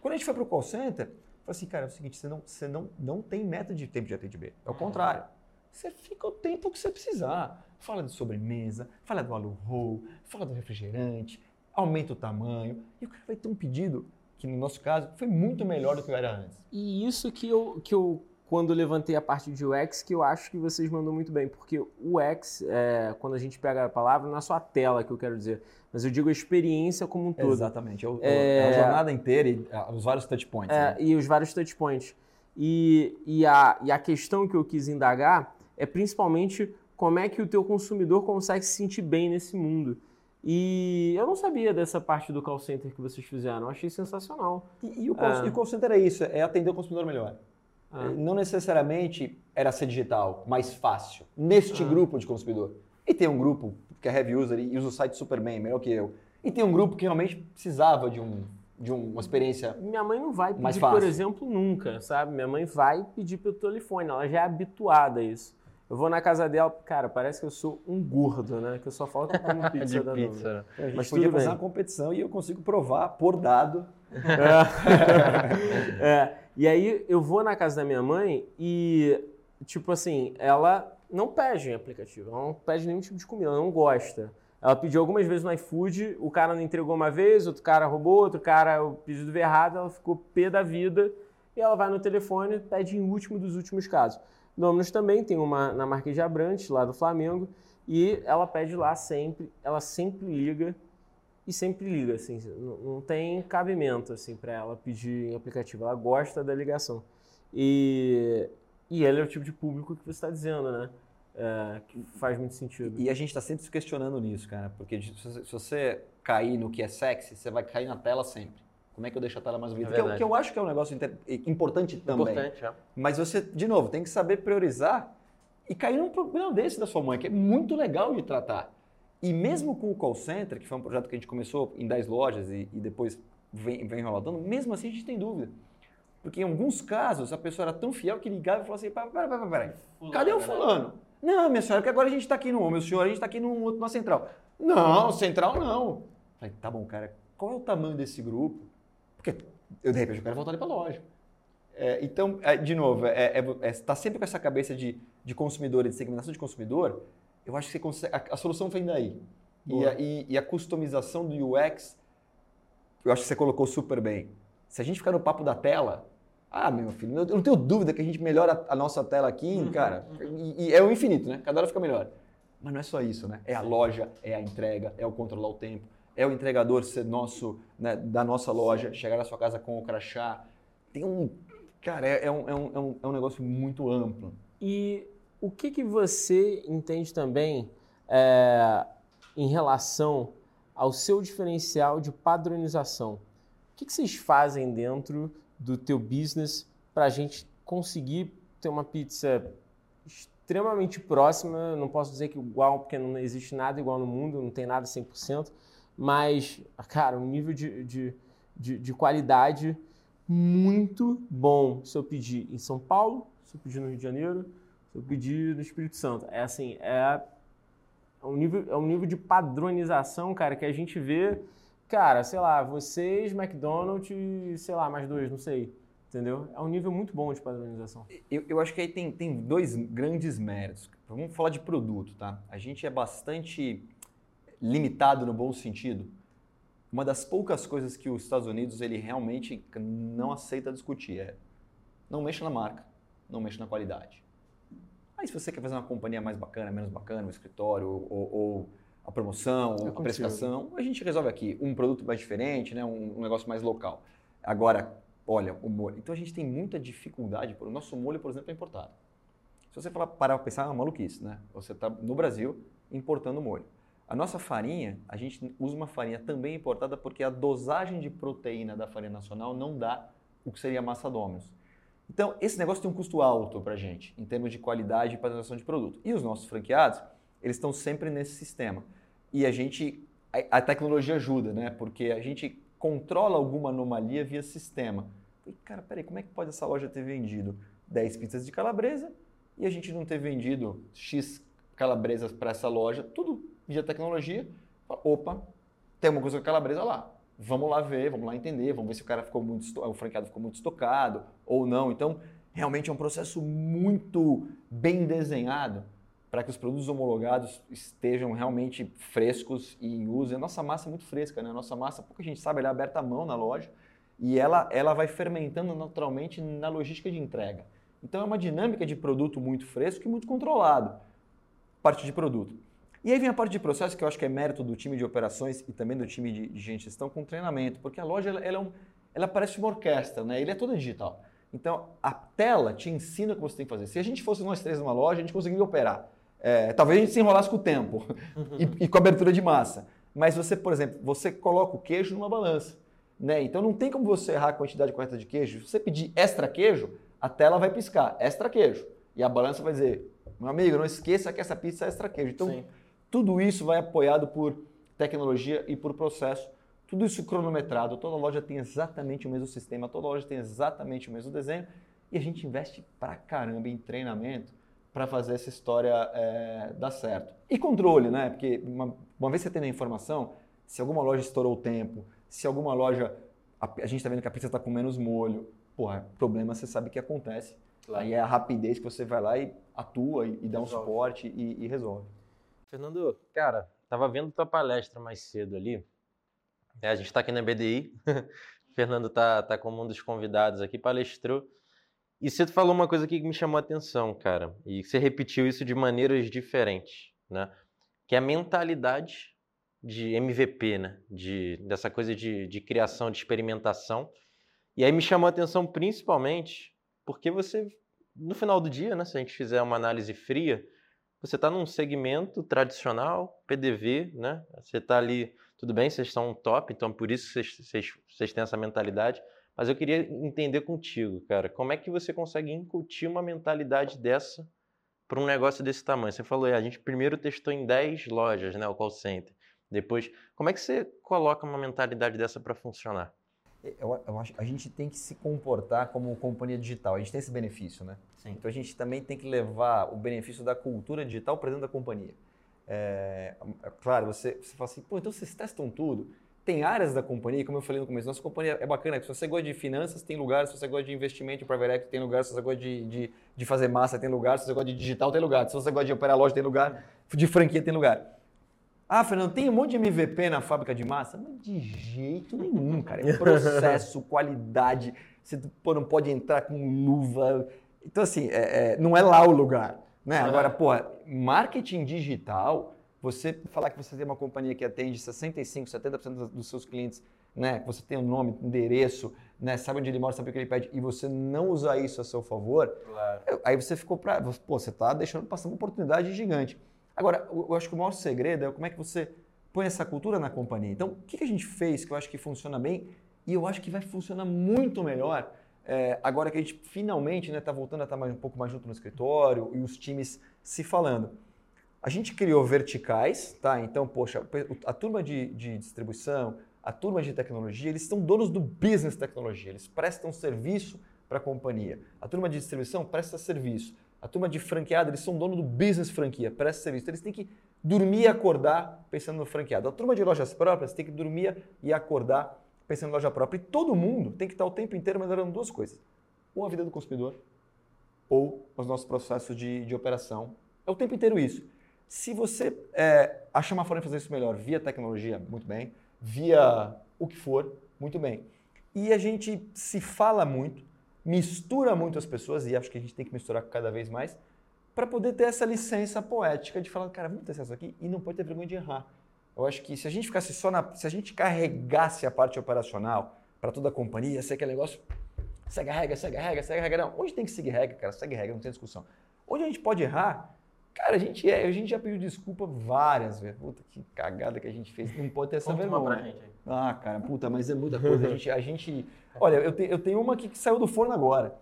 Quando a gente foi para o call center, eu falei assim, cara, é o seguinte, você não, você não, não tem meta de tempo de atendimento. É o contrário. Você fica o tempo que você precisar. Fala de sobremesa, fala do alu roll, fala do refrigerante, aumenta o tamanho. E o cara vai ter um pedido que, no nosso caso, foi muito melhor do que era antes. E isso que eu, que eu, quando levantei a parte de UX, que eu acho que vocês mandam muito bem, porque o UX, é, quando a gente pega a palavra, não é só a tela que eu quero dizer, mas eu digo a experiência como um todo. Exatamente. É, o- É- é a jornada inteira e os vários touch points. É, né? e os vários touchpoints. E, e, a, e a questão que eu quis indagar é principalmente como é que o teu consumidor consegue se sentir bem nesse mundo. E eu não sabia dessa parte do call center que vocês fizeram, eu achei sensacional. E, e o call, É. e o call center é isso, é atender o consumidor melhor. Ah. Não necessariamente era ser digital, mais fácil, neste Ah. grupo de consumidor. E tem um grupo que é heavy user e usa o site super bem, melhor que eu. E tem um grupo que realmente precisava de, um, de uma experiência. Minha mãe não vai pedir, por exemplo, nunca, sabe? Minha mãe vai pedir pelo telefone, ela já é habituada a isso. Eu vou na casa dela, cara, parece que eu sou um gordo, né? Que eu só falo que eu como pizza de da Nova. pizza. né? A gente Mas podia fazer bem. uma competição e eu consigo provar por dado. É. É, E aí eu vou na casa da minha mãe e, tipo assim, ela não pede em aplicativo, ela não pede nenhum tipo de comida, ela não gosta. Ela pediu algumas vezes no iFood, o cara não entregou uma vez, outro cara roubou, outro cara o pedido veio errado, ela ficou pé da vida e ela vai no telefone e pede em último dos últimos casos. Dominus também tem uma na Marquês de Abrantes, lá do Flamengo, e ela pede lá sempre, ela sempre liga e sempre liga, assim, não, tem cabimento, assim, para ela pedir em aplicativo, ela gosta da ligação. E, e ele é o tipo de público que você está dizendo, né? É, que faz muito sentido. E a gente está sempre se questionando nisso, cara, porque se você cair no que é sexy, você vai cair na tela sempre. Como é que eu deixo a tela mais bonita? É que, eu, que eu acho que é um negócio inter- importante também. Importante, é. Mas você, de novo, tem que saber priorizar e cair num problema desse da sua mãe, que é muito legal de tratar. E mesmo com o call center, que foi um projeto que a gente começou em 10 lojas e, e depois vem, vem rodando, mesmo assim a gente tem dúvida. Porque em alguns casos a pessoa era tão fiel que ligava e falava assim: pera, pera, pera, pera, cadê o fulano? Não, minha senhora, que agora a gente está aqui no. Meu senhor, a gente está aqui num outro, numa central. Não, central não. Falei, tá bom, cara, qual é o tamanho desse grupo? Porque eu, de repente, eu quero voltar ali para a loja. É, então, é, de novo, é, é, tá sempre com essa cabeça de, de consumidor e de segmentação de consumidor, eu acho que você consegue, a, a solução vem daí. E a, e- e a customização do UX, eu acho que você colocou super bem. Se a gente ficar no papo da tela, ah, meu filho, eu não tenho dúvida que a gente melhora a, nossa tela aqui, Uhum, cara, e, e é o infinito, né? Cada hora fica melhor. Mas não é só isso, né? É a loja, é a entrega, é o controlar o tempo, é o entregador nosso, né, da nossa loja, chegar na sua casa com o crachá. Tem um. Cara, é, é um, é, um, é um- é um negócio muito amplo. E o que, que você entende também é, em relação ao seu diferencial de padronização? O que, que vocês fazem dentro do teu business para a gente conseguir ter uma pizza extremamente próxima? Não posso dizer que igual, porque não existe nada igual no mundo, não tem nada 100%, mas, cara, um nível de, de, de, de qualidade muito bom se eu pedir em São Paulo, se eu pedir no Rio de Janeiro, se eu pedir no Espírito Santo. É assim, é um nível, é um nível de padronização, cara, que a gente vê cara, sei lá, vocês, McDonald's sei lá, mais dois, não sei. Entendeu? É um nível muito bom de padronização. Eu, eu acho que aí tem, tem dois grandes méritos. Vamos falar de produto, tá? A gente é bastante limitado no bom sentido. Uma das poucas coisas que os Estados Unidos ele realmente não aceita discutir é não mexa na marca, não mexa na qualidade. Aí se você quer fazer uma companhia mais bacana, menos bacana, um escritório ou, ou a promoção, ou a prestação, a gente resolve aqui um produto mais diferente, né? um, um negócio mais local. Agora, olha, o molho. Então a gente tem muita dificuldade, o nosso molho, por exemplo, é importado. Se você falar, parar para pensar, é uma maluquice, né? Você está no Brasil importando molho. A nossa farinha, a gente usa uma farinha também importada porque a dosagem de proteína da farinha nacional não dá o que seria a massa Domino's. Então, esse negócio tem um custo alto para a gente, em termos de qualidade e padronização de produto. E os nossos franqueados, eles estão sempre nesse sistema. E a gente, a, a tecnologia ajuda, né? Porque a gente controla alguma anomalia via sistema. E, cara, peraí, como é que pode essa loja ter vendido 10 pizzas de calabresa e a gente não ter vendido X calabresas para essa loja? Tudo via tecnologia. Opa, tem uma coisa com calabresa lá vamos lá ver, vamos lá entender, vamos ver se o cara ficou muito, o franqueado ficou muito estocado ou não. Então, realmente é um processo muito bem desenhado para que os produtos homologados estejam realmente frescos e em uso. A nossa massa é muito fresca, né? A nossa massa, pouca gente sabe, ela é aberta à mão na loja e ela, ela vai fermentando naturalmente na logística de entrega. Então é uma dinâmica de produto muito fresco e muito controlado, parte de produto. E aí vem a parte de processo que eu acho que é mérito do time de operações e também do time de, gestão com treinamento, porque a loja ela, ela, é um, ela parece uma orquestra, né? Ele é toda digital. Então a tela te ensina o que você tem que fazer. Se a gente fosse nós três numa loja, a gente conseguiria operar. É, talvez a gente se enrolasse com o tempo e, e com a abertura de massa. Mas você, por exemplo, você coloca o queijo numa balança. Né? Então não tem como você errar a quantidade correta de queijo. Se você pedir extra queijo, a tela vai piscar extra queijo. E a balança vai dizer, meu amigo, não esqueça que essa pizza é extra queijo. Então, Sim. Tudo isso vai apoiado por tecnologia e por processo. Tudo isso cronometrado. Toda loja tem exatamente o mesmo sistema, toda loja tem exatamente o mesmo desenho. E a gente investe pra caramba em treinamento para fazer essa história é, dar certo. E controle, né? Porque uma, uma vez você tendo a informação, se alguma loja estourou o tempo, se alguma loja. A, a gente está vendo que a pizza está com menos molho, porra, problema você sabe que acontece. Claro. Aí é a rapidez que você vai lá e atua e, e dá um suporte e, e resolve. Fernando, cara, tava vendo tua palestra mais cedo ali. É, a gente está aqui na BDI. Fernando tá, tá como um dos convidados aqui, palestrou. E você falou uma coisa que me chamou a atenção, cara. E você repetiu isso de maneiras diferentes, né? Que é a mentalidade de MVP, né? De, dessa coisa de, de criação, de experimentação. E aí me chamou a atenção principalmente porque você, no final do dia, né? Se a gente fizer uma análise fria, você está num segmento tradicional, PDV, né? Você está ali, tudo bem, vocês são top, então por isso vocês, vocês, vocês têm essa mentalidade. Mas eu queria entender contigo, cara, como é que você consegue incutir uma mentalidade dessa para um negócio desse tamanho? Você falou, a gente primeiro testou em 10 lojas, né, o call center. Depois, como é que você coloca uma mentalidade dessa para funcionar? Eu, eu, acho a gente tem que se comportar como companhia digital. A gente tem esse benefício, né? Sim. Então a gente também tem que levar o benefício da cultura digital para dentro da companhia. É, é, claro, você, você fala assim, pô, então vocês testam tudo. Tem áreas da companhia, como eu falei no começo, nossa companhia é bacana. Se você gosta de finanças, tem lugar. Se você gosta de investimento private equity, tem lugar. Se você gosta de, de, de fazer massa, tem lugar. Se você gosta de digital, tem lugar. Se você gosta de operar loja, tem lugar. De franquia, tem lugar. Ah, Fernando, tem um monte de MVP na fábrica de massa? Mas de jeito nenhum, cara. É processo, qualidade. Você pô, não pode entrar com luva. Então, assim, é, é, não é lá o lugar. Né? Agora, pô, marketing digital, você falar que você tem uma companhia que atende 65%, 70% dos seus clientes, né? Você tem o um nome, endereço, né? sabe onde ele mora, sabe o que ele pede, e você não usar isso a seu favor, claro. aí você ficou para. Pô, você está deixando passar uma oportunidade gigante. Agora, eu acho que o maior segredo é como é que você põe essa cultura na companhia. Então, o que a gente fez que eu acho que funciona bem e eu acho que vai funcionar muito melhor é, agora que a gente finalmente está né, tá voltando a estar tá um pouco mais junto no escritório e os times se falando. A gente criou verticais, tá? Então, poxa, a turma de, de distribuição, a turma de tecnologia, eles são donos do business tecnologia, eles prestam serviço para a companhia. A turma de distribuição presta serviço. A turma de franqueada, eles são dono do business franquia, presta serviço. Então, eles têm que dormir e acordar pensando no franqueado. A turma de lojas próprias tem que dormir e acordar pensando em loja própria. E todo mundo tem que estar o tempo inteiro melhorando duas coisas. Ou a vida do consumidor, ou os nossos processos de, de operação. É o tempo inteiro isso. Se você é, achar uma forma de fazer isso melhor via tecnologia, muito bem. Via o que for, muito bem. E a gente se fala muito, mistura muito as pessoas, e acho que a gente tem que misturar cada vez mais, para poder ter essa licença poética de falar, cara, vamos ter isso aqui e não pode ter vergonha de errar. Eu acho que se a gente ficasse só na. Se a gente carregasse a parte operacional para toda a companhia, sei aquele negócio. Segue a regra, segue a regra, segue a regra. Não, onde tem que seguir regra, cara? Segue a regra, não tem discussão. Onde a gente pode errar, cara, a gente é, a gente já pediu desculpa várias vezes. Puta, que cagada que a gente fez. Não pode ter essa Conta uma vergonha. pra gente aí. Ah, cara, puta, mas é muita coisa. A gente. A gente olha, eu, te- eu tenho uma aqui que saiu do forno agora.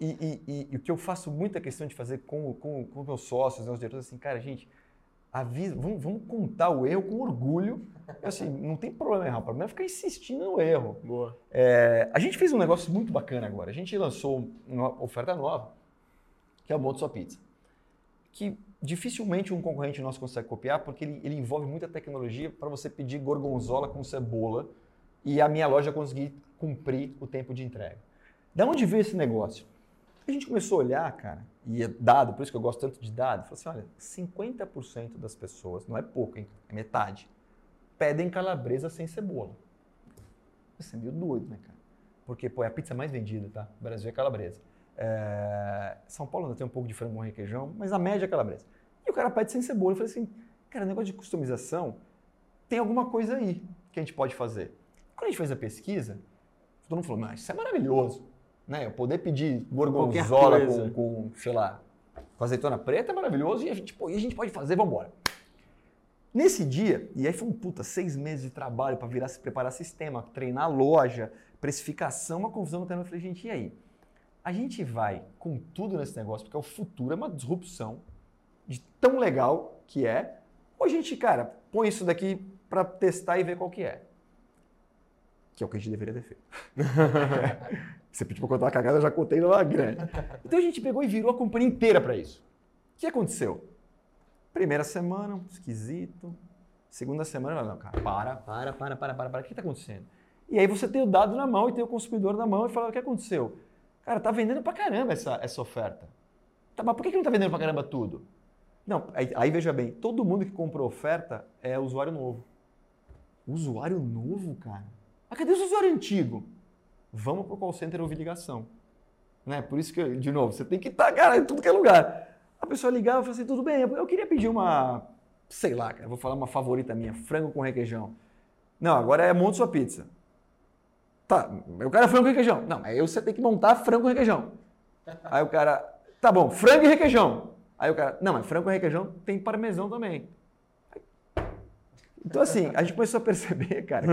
E, e- e- o que eu faço muita questão de fazer com, com, com meus sócios, né, os diretores, assim, cara, gente, avisa, vamos, vamos contar o erro com orgulho. Assim, não tem problema errar, o problema é ficar insistindo no erro. Boa. É, a gente fez um negócio muito bacana agora. A gente lançou uma oferta nova, que é o Monte Sua Pizza. Que dificilmente um concorrente nosso consegue copiar, porque ele, ele envolve muita tecnologia para você pedir gorgonzola com cebola e a minha loja conseguir cumprir o tempo de entrega. Da onde veio esse negócio? A gente começou a olhar, cara, e é dado, por isso que eu gosto tanto de dado, falou assim, olha, 50% das pessoas, não é pouco, hein? É metade, pedem calabresa sem cebola. Você é meio doido, né, cara? Porque, pô, é a pizza mais vendida, tá? O Brasil é calabresa. É, São Paulo ainda tem um pouco de frango com requeijão, mas a média é calabresa. O cara pede sem cebola. Eu falei assim, cara, negócio de customização, tem alguma coisa aí que a gente pode fazer. Quando a gente fez a pesquisa, todo mundo falou, mas isso é maravilhoso. Né? Eu poder pedir gorgonzola com, com, sei lá, com azeitona preta é maravilhoso e a gente, pô, e a gente pode fazer, vamos embora. Nesse dia, e aí foi um puta, seis meses de trabalho para virar, se preparar sistema, treinar loja, precificação, uma confusão no terreno. Eu falei, gente, e aí? A gente vai com tudo nesse negócio, porque o futuro, é uma disrupção de tão legal que é, ou a gente, cara, põe isso daqui para testar e ver qual que é. Que é o que a gente deveria ter feito. Você pediu para contar uma cagada, eu já contei numa grande. Então a gente pegou e virou a companhia inteira para isso. O que aconteceu? Primeira semana, esquisito. Segunda semana, não, cara, para, para, para, para, para, para. O que está acontecendo? E aí você tem o dado na mão e tem o consumidor na mão e fala, o que aconteceu? Cara, tá vendendo pra caramba essa, essa oferta. Tá, mas por que, que não tá vendendo pra caramba tudo? Não, aí, aí veja bem, todo mundo que comprou oferta é usuário novo. Usuário novo, cara? Mas cadê o usuário antigo? Vamos pro call center ouvir ligação. Né? Por isso que, de novo, você tem que estar, cara, em tudo que é lugar. A pessoa ligava e falava assim, tudo bem, eu queria pedir uma, sei lá, cara, vou falar uma favorita minha, frango com requeijão. Não, agora é monte sua pizza. Tá, eu quero frango com requeijão. Não, aí você tem que montar frango com requeijão. Aí o cara, tá bom, frango e requeijão. Aí o cara, não, mas frango com requeijão tem parmesão também. Então assim, a gente começou a perceber, cara,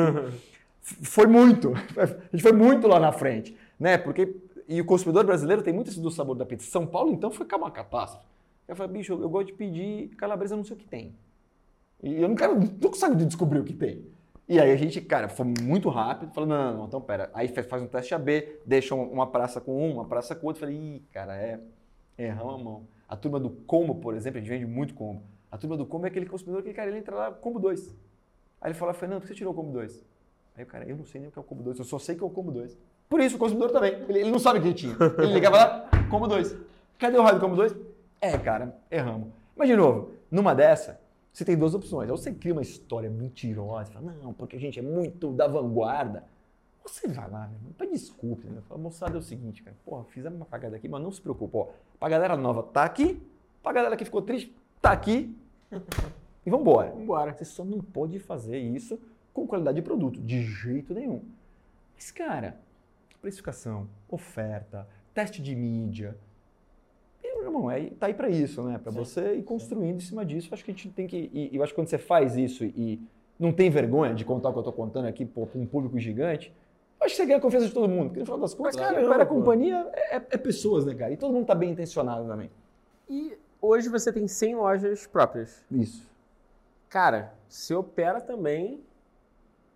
que foi muito, a gente foi muito lá na frente, né? Porque, e o consumidor brasileiro tem muito esse do sabor da pizza. São Paulo, então, foi uma catástrofe. Eu falei, bicho, eu gosto de pedir calabresa, não sei o que tem. E eu não quero, não consigo descobrir o que tem. E aí a gente, cara, foi muito rápido, falou, não, não, então pera. Aí faz um teste AB, deixa um- uma praça com um, uma praça com outro. Falei, ih, cara, é, erramos a mão. A turma do combo, por exemplo, a gente vende muito combo. A turma do combo é aquele consumidor que, cara, ele entra lá, combo 2. Aí ele fala, Fernando, por que você tirou o combo 2? Aí o cara, eu não sei nem o que é o combo 2, eu só sei que é o combo 2. Por isso, o consumidor também, ele, ele não sabe o que ele tinha. Ele ligava lá, combo 2. Cadê o raio do combo 2? É, cara, erramos. Mas, de novo, numa dessa, você tem duas opções. Ou você cria uma história mentirosa, fala, não, porque a gente é muito da vanguarda. Você vai lá, meu irmão, pede desculpa, né? Fala, moçada, é o seguinte, cara, porra, fizemos uma cagada aqui, mas não se preocupe, ó. Pra galera nova tá aqui, pra galera que ficou triste, tá aqui. E vambora. Vambora. Você só não pode fazer isso com qualidade de produto, de jeito nenhum. Mas, cara, precificação, oferta, teste de mídia. Meu irmão, é, tá aí para isso, né? Para você ir construindo em cima disso. Acho que a gente tem que. E eu acho que quando você faz isso e não tem vergonha de contar o que eu tô contando aqui para um público gigante, eu acho que você ganha a confiança de todo mundo. Porque no final das contas, Pra cara, para a companhia é, é pessoas, né, cara? E todo mundo tá bem intencionado também. E hoje você tem 100 lojas próprias. Isso. Cara, você opera também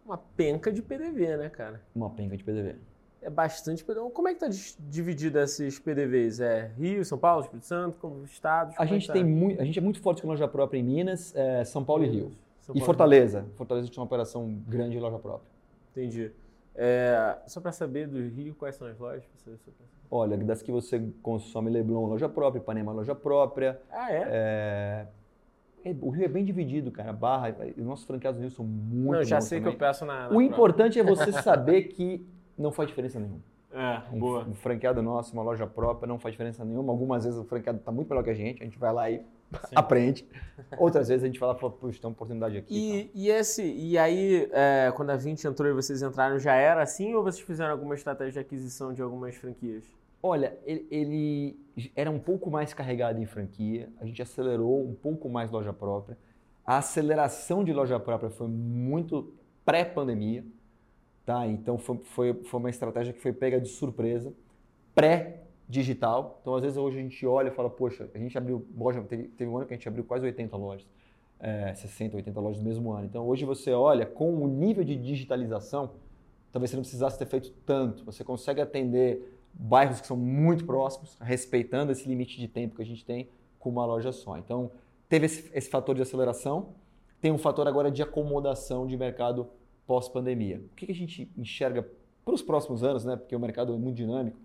uma penca de PDV, né, cara? Uma penca de PDV. é bastante. Como é que está dividido esses PDVs? É Rio, São Paulo, Espírito Santo, como estados? A é gente, tá? tem muito, a gente é muito forte com loja própria em Minas, é, São Paulo e Rio. São e Paulo. Fortaleza. Fortaleza tinha uma operação grande de loja própria. Entendi. É, só para saber do Rio, quais são as lojas? Olha, das que você consome Leblon, loja própria, Ipanema, loja própria. Ah, é? É, é, o Rio é bem dividido, cara. Barra, os nossos franqueados no Rio são muito Não, já sei também. que eu peço na. na O própria. importante é você saber que não faz diferença nenhuma. É, Um, boa. um franqueado nosso, uma loja própria, não faz diferença nenhuma. Algumas vezes o franqueado está muito melhor que a gente, a gente vai lá e aprende. Outras vezes a gente fala, puxa, tem uma oportunidade aqui. E, e, esse, e aí, é, quando a 20 entrou e vocês entraram, já era assim ou vocês fizeram alguma estratégia de aquisição de algumas franquias? Olha, ele, ele era um pouco mais carregado em franquia, a gente acelerou um pouco mais loja própria. A aceleração de loja própria foi muito pré-pandemia, tá? Então foi, foi, foi uma estratégia que foi pega de surpresa, pré-digital. Então às vezes hoje a gente olha e fala, poxa, a gente abriu loja, teve, teve um ano que a gente abriu quase 80 lojas, é, 60, 80 lojas no mesmo ano. Então hoje você olha com o nível de digitalização, talvez você não precisasse ter feito tanto. Você consegue atender bairros que são muito próximos, respeitando esse limite de tempo que a gente tem com uma loja só. Então, teve esse, esse fator de aceleração, tem um fator agora de acomodação de mercado pós-pandemia. O que, que a gente enxerga para os próximos anos, né? Porque o mercado é muito dinâmico.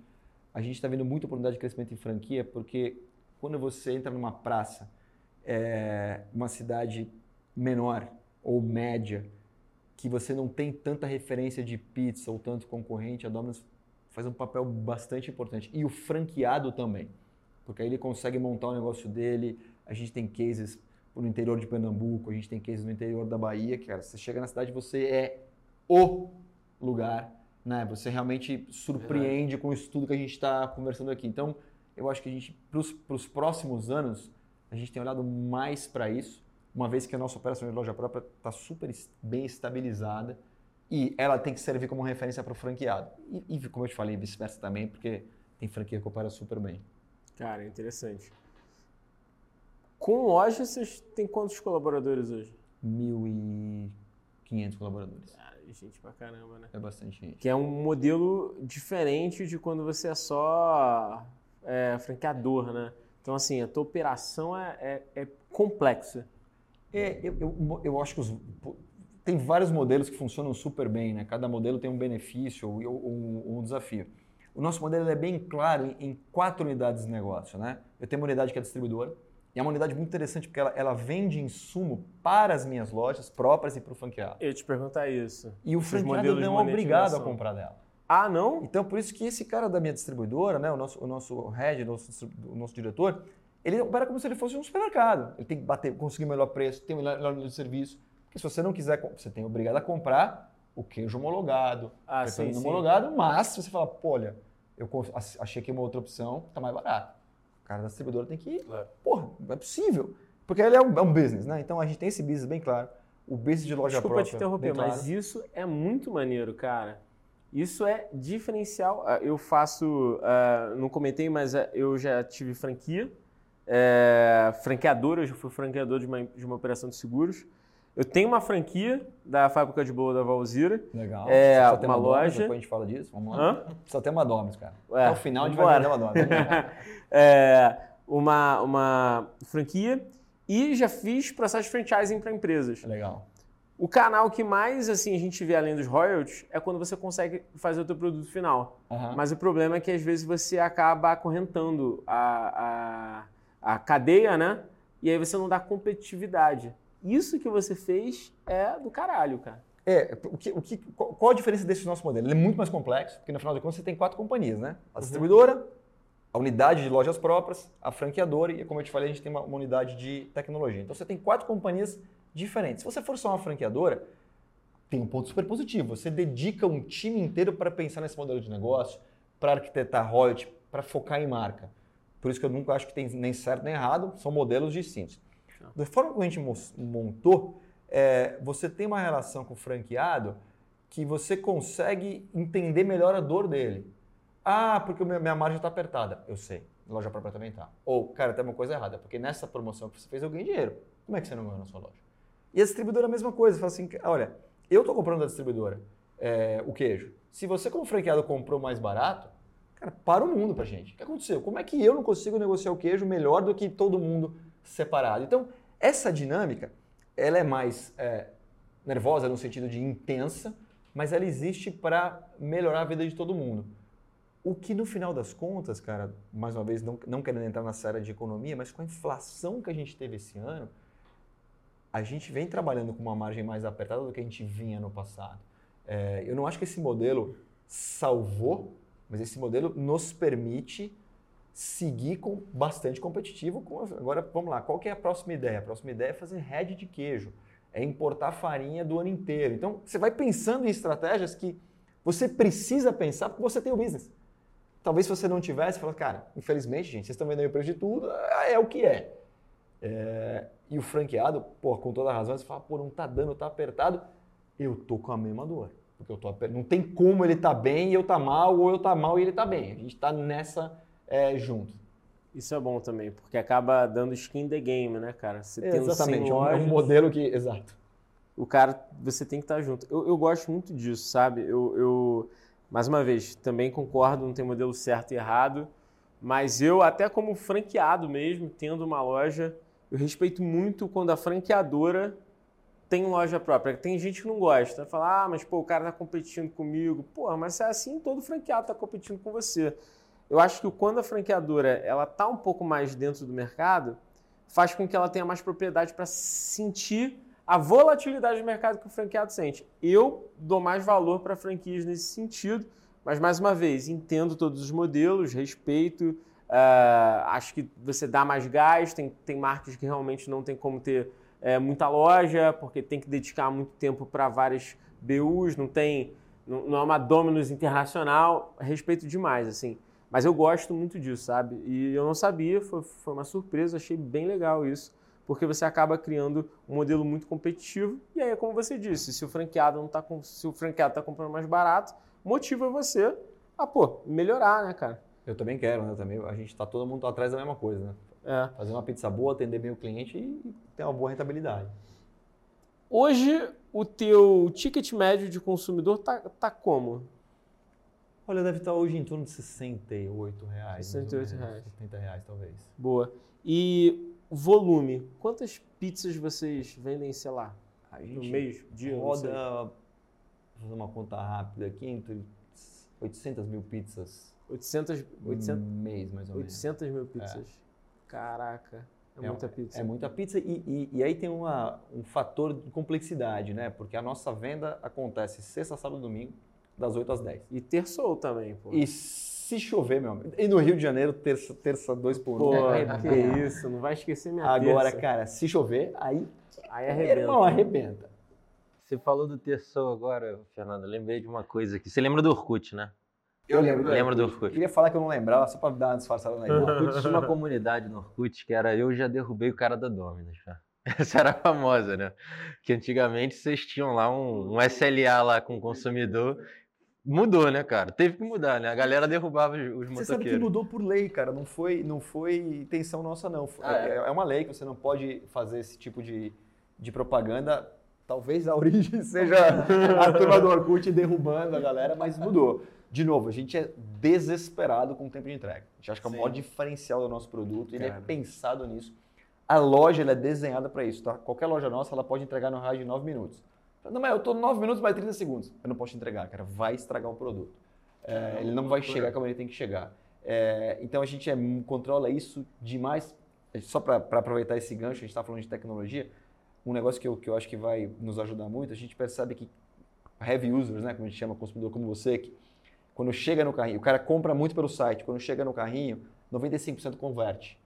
A gente está vendo muita oportunidade de crescimento em franquia, porque quando você entra numa praça, é, uma cidade menor ou média, que você não tem tanta referência de pizza ou tanto concorrente, a Domino's faz um papel bastante importante. E o franqueado também, porque aí ele consegue montar o negócio dele. A gente tem cases no interior de Pernambuco, a gente tem cases no interior da Bahia, cara, você chega na cidade, você é o lugar, né? Você realmente surpreende com isso tudo que a gente está conversando aqui. Então, eu acho que a gente, para os próximos anos, a gente tem olhado mais para isso, uma vez que a nossa operação de loja própria está super bem estabilizada e ela tem que servir como referência para o franqueado. E, e, como eu te falei, vice-versa também, porque tem franquia que opera super bem. Cara, interessante. Com loja, vocês têm quantos colaboradores hoje? 1.500 colaboradores. Ah, gente pra caramba, né? É bastante gente. Que é um modelo diferente de quando você é só é, franqueador, né? Então, assim, a tua operação é, é, é complexa. É, eu, eu, eu acho que os, tem vários modelos que funcionam super bem, né? Cada modelo tem um benefício ou um, um desafio. O nosso modelo é bem claro em, em, quatro unidades de negócio, né? Eu tenho uma unidade que é distribuidora, e é uma unidade muito interessante porque ela, ela vende insumo para as minhas lojas próprias e para o franqueado. Eu te perguntar isso. E o franqueado não é obrigado a comprar dela. Ah, não? Então, por isso que esse cara da minha distribuidora, né, o nosso, o nosso head, o nosso, o nosso diretor, ele opera como se ele fosse um supermercado. Ele tem que bater, conseguir o melhor preço, tem o melhor nível de serviço. Porque se você não quiser, você tem obrigado a comprar o queijo homologado, Ah, o sim, sim. homologado, mas se você fala, pô, olha, eu achei aqui uma outra opção, tá mais barato. O cara da distribuidora tem que ir, Claro. porra, não é possível. Porque ele é um, é um business, né? Então a gente tem esse business bem claro. O business de loja Desculpa própria. te interromper, claro. mas isso é muito maneiro, cara. Isso é diferencial. Ah, Eu faço, ah, não comentei, mas ah, eu já tive franquia, é, franqueador, eu já fui franqueador de uma, de uma operação de seguros. Eu tenho uma franquia da fábrica de boa da Valzira. Legal. É, ter uma loja- Depois a gente fala disso. Vamos lá. Hã? Precisa ter uma Domino's, cara. É, Até o final a gente vai vender uma Domino's. É, uma, uma franquia e já fiz processo de franchising para empresas. Legal. O canal que mais assim a gente vê além dos royalties é quando você consegue fazer o teu produto final. Aham. Mas o problema é que às vezes você acaba acorrentando a, a, a cadeia, né? E aí você não dá competitividade. Isso que você fez é do caralho, cara. É, o que, o que, qual a diferença desse nosso modelo? Ele é muito mais complexo, porque no final de contas você tem quatro companhias, né? A distribuidora, a unidade de lojas próprias, a franqueadora e, como eu te falei, a gente tem uma, uma unidade de tecnologia. Então você tem quatro companhias diferentes. Se você for só uma franqueadora, tem um ponto super positivo. Você dedica um time inteiro para pensar nesse modelo de negócio, para arquitetar royalty, para focar em marca. Por isso que eu nunca acho que tem nem certo nem errado, são modelos distintos. Da forma como a gente montou, é, você tem uma relação com o franqueado que você consegue entender melhor a dor dele. Ah, porque minha margem está apertada. Eu sei, loja própria também tá. Ou, cara, tem uma coisa errada, porque nessa promoção que você fez eu ganhei dinheiro. Como é que você não ganhou na sua loja? E a distribuidora é a mesma coisa. Fala assim, olha, eu estou comprando da distribuidora. é, o queijo. Se você, como franqueado, comprou mais barato, cara, para o mundo pra gente. O que aconteceu? Como é que eu não consigo negociar o queijo melhor do que todo mundo separado? Então, essa dinâmica, ela é mais é, nervosa no sentido de intensa, mas ela existe para melhorar a vida de todo mundo. O que no final das contas, cara, mais uma vez, não, não querendo entrar na série de economia, mas com a inflação que a gente teve esse ano, a gente vem trabalhando com uma margem mais apertada do que a gente vinha no passado. É, eu não acho que esse modelo salvou, mas esse modelo nos permite seguir com bastante competitivo. Com, agora, vamos lá, qual que é a próxima ideia? A próxima ideia é fazer head de queijo, é importar farinha do ano inteiro. Então, você vai pensando em estratégias que você precisa pensar porque você tem o business. Talvez se você não tivesse, fala, cara, infelizmente, gente, vocês estão vendo aí o preço de tudo, é, é o que é. é. E o franqueado, pô, com toda a razão, você fala, pô, não tá dando, tá apertado. Eu tô com a mesma dor. Porque eu tô apertado. Não tem como ele tá bem e eu tá mal, ou eu tá mal e ele tá bem. A gente tá nessa é, junto. Isso é bom também, porque acaba dando skin the game, né, cara? Você tem Exatamente, um, é um modelo que. Exato. O cara, você tem que estar tá junto. Eu, eu gosto muito disso, sabe? Eu, eu, mais uma vez, também concordo, não tem modelo certo e errado, mas eu, até como franqueado mesmo, tendo uma loja, eu respeito muito quando a franqueadora tem loja própria. Tem gente que não gosta. Fala, ah, mas pô, o cara tá competindo comigo. Porra, mas é assim, todo franqueado tá competindo com você. Eu acho que quando a franqueadora ela tá um pouco mais dentro do mercado, faz com que ela tenha mais propriedade para sentir a volatilidade do mercado que o franqueado sente. Eu dou mais valor para franquias nesse sentido, mas mais uma vez, entendo todos os modelos, respeito, uh, acho que você dá mais gás, tem, tem marcas que realmente não tem como ter é, muita loja, porque tem que dedicar muito tempo para várias BUs, não tem, não, não é uma Dominus internacional, respeito demais, assim. Mas eu gosto muito disso, sabe? E eu não sabia, foi, foi uma surpresa, achei bem legal isso, porque você acaba criando um modelo muito competitivo. E aí, como você disse, se o franqueado não tá com, se o franqueado está comprando mais barato, motiva você a pô, melhorar, né, cara? Eu também quero, né? Também a gente está todo mundo atrás da mesma coisa, né? É. Fazer uma pizza boa, atender bem o cliente e ter uma boa rentabilidade. Hoje, o teu ticket médio de consumidor tá, tá como? Olha, deve estar hoje em torno de 68 reais. 68 reais. 70 reais, talvez. Boa. E volume, quantas pizzas vocês vendem, sei lá, no mês, dia? Roda, vou fazer uma conta rápida aqui, entre 800 mil pizzas. 800, 800 mês, mais ou menos. 800 mil pizzas. É. Caraca, é, é, muita pizza. É muita pizza e, e, e aí tem uma, um fator de complexidade, né? Porque a nossa venda acontece sexta, sábado e domingo, das 8 às 10. E terçou também, pô. E se chover, meu amigo. E no Rio de Janeiro, terça, terça dois por um. Pô, é, que é. isso, não vai esquecer minha Agora, terça. cara, se chover, aí, aí arrebenta. Irmão, arrebenta. Você falou do terçou agora, Fernando. Eu lembrei de uma coisa aqui. Você lembra do Orkut, né? Eu lembro. Lembra do Orkut? Queria falar que eu não lembrava, só para dar uma disfarçada na ideia. Orkut tinha uma comunidade no Orkut que era eu já derrubei o cara da Dominus. Já. Essa era famosa, né? Que antigamente vocês tinham lá um, um SLA lá com o consumidor Mudou, né, cara? Teve que mudar, né? A galera derrubava os motoqueiros. Você sabe que mudou por lei, cara. Não foi, não foi intenção nossa, não. Ah, é? é? é uma lei que você não pode fazer esse tipo de, de propaganda. Talvez a origem seja a turma do Orkut derrubando a galera, mas mudou. De novo, a gente é desesperado com o tempo de entrega. A gente acha que é o maior diferencial do nosso produto, ele é pensado nisso. A loja é desenhada para isso, tá? Qualquer loja nossa, ela pode entregar no raio de 9 minutos. Não, mas eu estou 9 minutos mais 30 segundos. Eu não posso entregar, cara. Vai estragar o produto. É, ele não vai chegar como ele tem que chegar. É, então a gente é, controla isso demais. Só para aproveitar esse gancho, a gente está falando de tecnologia. Um negócio que eu, que eu acho que vai nos ajudar muito, a gente percebe que heavy users, né, como a gente chama, consumidor como você, que quando chega no carrinho, o cara compra muito pelo site, quando chega no carrinho, 95% converte.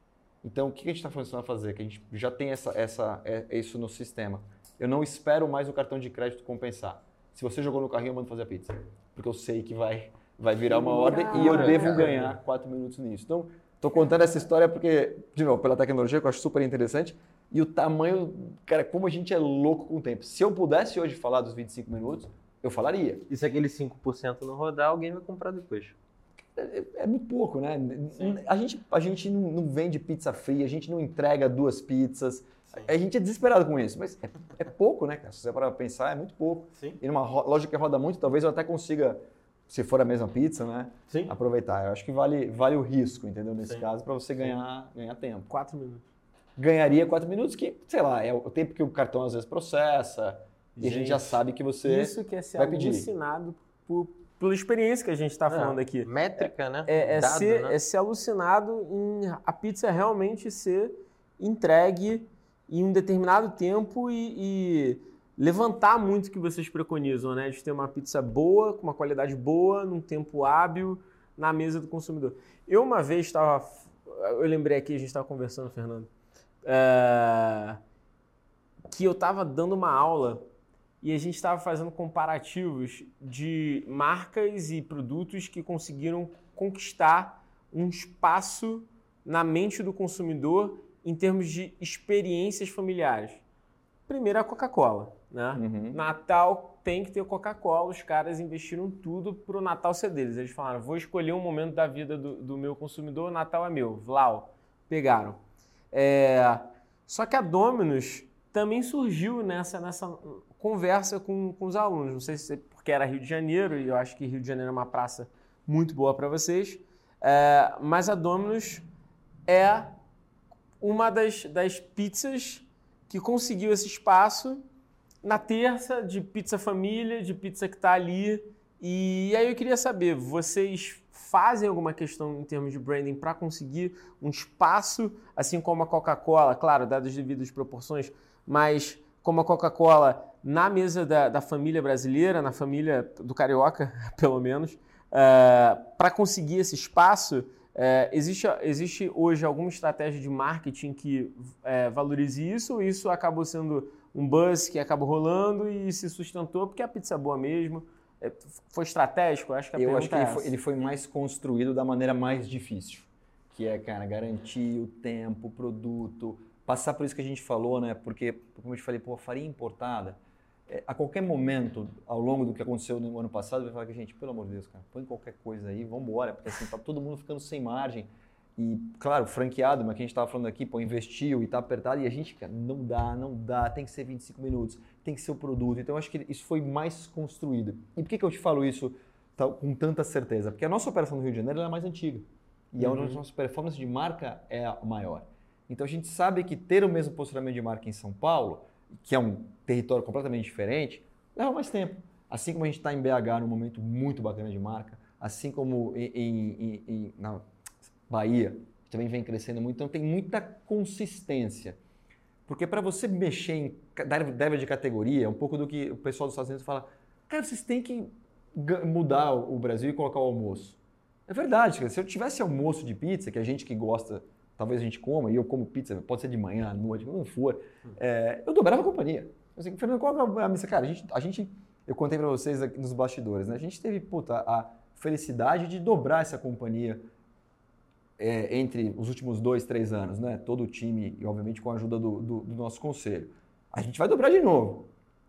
Então, o que a gente está a fazer? Que a gente já tem essa, essa, é, isso no sistema eu não espero mais o cartão de crédito compensar. Se você jogou no carrinho, eu mando fazer a pizza. Porque eu sei que vai, vai virar uma ordem e eu devo ganhar quatro minutos nisso. Então, estou contando essa história porque, de novo, pela tecnologia, que eu acho super interessante. E o tamanho, cara, como a gente é louco com o tempo. Se eu pudesse hoje falar dos 25 minutos, eu falaria. E se aquele 5% não rodar, alguém vai comprar depois. É, é muito pouco, né? A gente, a gente não, vende pizza fria, a gente não entrega duas pizzas. A gente é desesperado com isso, mas é, é pouco, né? Se você parar para pensar, é muito pouco. Sim. E numa loja que roda muito, talvez eu até consiga, se for a mesma pizza, né? Sim. Aproveitar. Eu acho que vale, vale o risco, entendeu? Nesse Sim. caso, para você ganhar, ganhar tempo. Quatro minutos. Ganharia quatro minutos, que, sei lá, é o tempo que o cartão às vezes processa, e a gente já Gente, sabe que você. Isso que é ser vai pedir. alucinado por, pela experiência que a gente está falando aqui. Métrica, né? É, é Dado, ser, né? é ser alucinado em a pizza realmente ser entregue em um determinado tempo e, e levantar muito o que vocês preconizam, né? De ter uma pizza boa, com uma qualidade boa, num tempo hábil, na mesa do consumidor. Eu uma vez estava. Eu lembrei aqui, a gente estava conversando, Fernando, é, que eu estava dando uma aula e a gente estava fazendo comparativos de marcas e produtos que conseguiram conquistar um espaço na mente do consumidor em termos de experiências familiares. Primeiro a Coca-Cola, né? Uhum. Natal tem que ter Coca-Cola, os caras investiram tudo pro Natal ser deles. Eles falaram, vou escolher um momento da vida do, do meu consumidor, o Natal é meu. Vlau, pegaram. É, Só que a Domino's também surgiu nessa, nessa conversa com, com os alunos. Não sei se porque era Rio de Janeiro, e eu acho que Rio de Janeiro é uma praça muito boa para vocês. É, mas a Domino's é uma das, das pizzas que conseguiu esse espaço na terça de pizza família, de pizza que está ali. E aí eu queria saber, vocês fazem alguma questão em termos de branding para conseguir um espaço, assim como a Coca-Cola, claro, dadas as devidas proporções, mas como a Coca-Cola na mesa da, da família brasileira, na família do carioca, pelo menos, para conseguir esse espaço, é, existe, existe hoje alguma estratégia de marketing que é, valorize isso ou isso acabou sendo um buzz que acabou rolando e se sustentou porque a pizza é boa mesmo? É, foi estratégico? Acho que a Eu acho que pergunta ele é foi, ele foi mais construído da maneira mais difícil, que é, cara, garantir o tempo, o produto, passar por isso que a gente falou, né? Porque, como eu te falei, pô, farinha importada, é, a qualquer momento, ao longo do que aconteceu no ano passado, vai falar que, gente, pelo amor de Deus, cara, põe qualquer coisa aí, vamos embora, porque assim, tá todo mundo ficando sem margem. E, claro, franqueado, mas que a gente estava falando aqui, pô, investiu e tá apertado, e a gente, cara, não dá, não dá, tem que ser 25 minutos, tem que ser o produto. Então, eu acho que isso foi mais construído. E por que, que eu te falo isso tá, com tanta certeza? Porque a nossa operação no Rio de Janeiro é mais antiga. E Uhum. a nossa performance de marca é a maior. Então, a gente sabe que ter o mesmo posicionamento de marca em São Paulo, que é um território completamente diferente, leva mais tempo. Assim como a gente está em BH num momento muito bacana de marca, assim como em, em- em- na Bahia, também vem crescendo muito, então tem muita consistência. Porque para você mexer em deve de categoria, é um pouco do que o pessoal dos Estados Unidos fala, cara, vocês têm que mudar o Brasil e colocar o almoço. É verdade, se eu tivesse almoço de pizza, que a gente que gosta, talvez a gente coma, e eu como pizza, pode ser de manhã, à noite, quando for, é, eu dobrava a companhia. Assim, Fernando, qual é a missa? Cara, a gente, a gente, eu contei para vocês aqui nos bastidores, né? A gente teve, puta, a felicidade de dobrar essa companhia é, entre os últimos dois, três anos, né? Todo o time, e obviamente com a ajuda do, do- do nosso conselho. A gente vai dobrar de novo.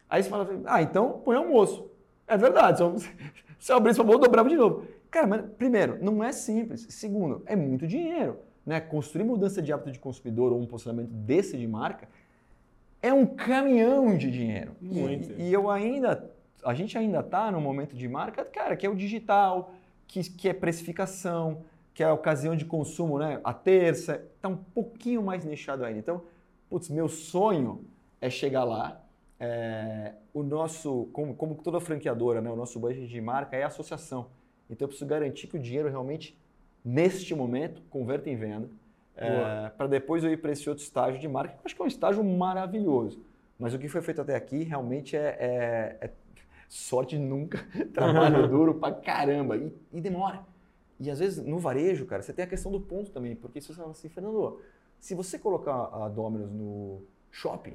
Aí você fala, ah, então põe almoço. É verdade, se eu, se eu abrisse o almoço, eu dobrava de novo. Cara, mas primeiro, não é simples. Segundo, é muito dinheiro. Né? Construir mudança de hábito de consumidor ou um posicionamento desse de marca é um caminhão de dinheiro. E- Muito. E, eu ainda, a gente ainda está no momento de marca, cara, que é o digital, que, que é precificação, que é a ocasião de consumo, né? A terça, está um pouquinho mais nichado ainda. Então, putz, meu sonho é chegar lá. É, o nosso, como, como toda franqueadora, né? O nosso budget de marca é associação. Então, eu preciso garantir que o dinheiro realmente, neste momento, converta em venda para depois eu ir para esse outro estágio de marca. que Eu acho que é um estágio maravilhoso. Mas o que foi feito até aqui realmente é, é- é sorte nunca, trabalho duro pra caramba e, e demora. E às vezes no varejo, cara, você tem a questão do ponto também, porque se você fala assim, Fernando, se você colocar a Domino's no shopping,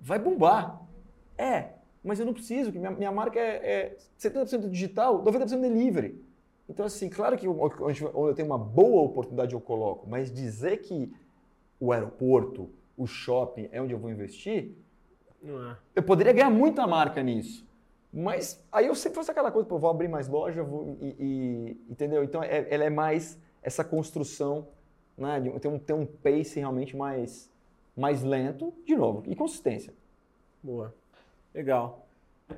vai bombar. É, mas eu não preciso, que minha, minha marca é, é 70% digital, 90% delivery. Então, assim, claro que onde eu tenho uma boa oportunidade eu coloco, mas dizer que o aeroporto, o shopping é onde eu vou investir, Não é. eu poderia ganhar muita marca nisso. Mas aí eu sempre faço aquela coisa, pô, vou abrir mais loja, vou, e, e- entendeu? Então é- ela é mais essa construção, né? de- Tem um, tem um pace realmente mais, mais lento, de novo, e consistência. Boa. Legal.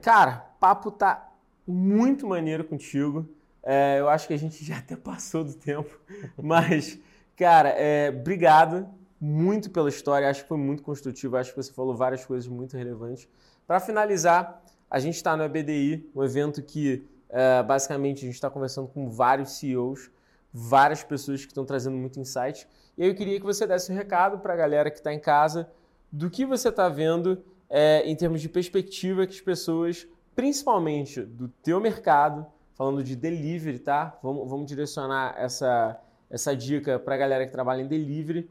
Cara, papo tá muito maneiro contigo. É, eu acho que a gente já até passou do tempo, mas, cara, é, obrigado muito pela história. Acho que foi muito construtivo. Acho que você falou várias coisas muito relevantes. Para finalizar, a gente está no EBDI, um evento que é, basicamente a gente está conversando com vários CEOs, várias pessoas que estão trazendo muito insight. E eu queria que você desse um recado para a galera que está em casa do que você está vendo é, em termos de perspectiva que as pessoas, principalmente do teu mercado, falando de delivery, tá? Vamos, vamos direcionar essa, essa dica para a galera que trabalha em delivery.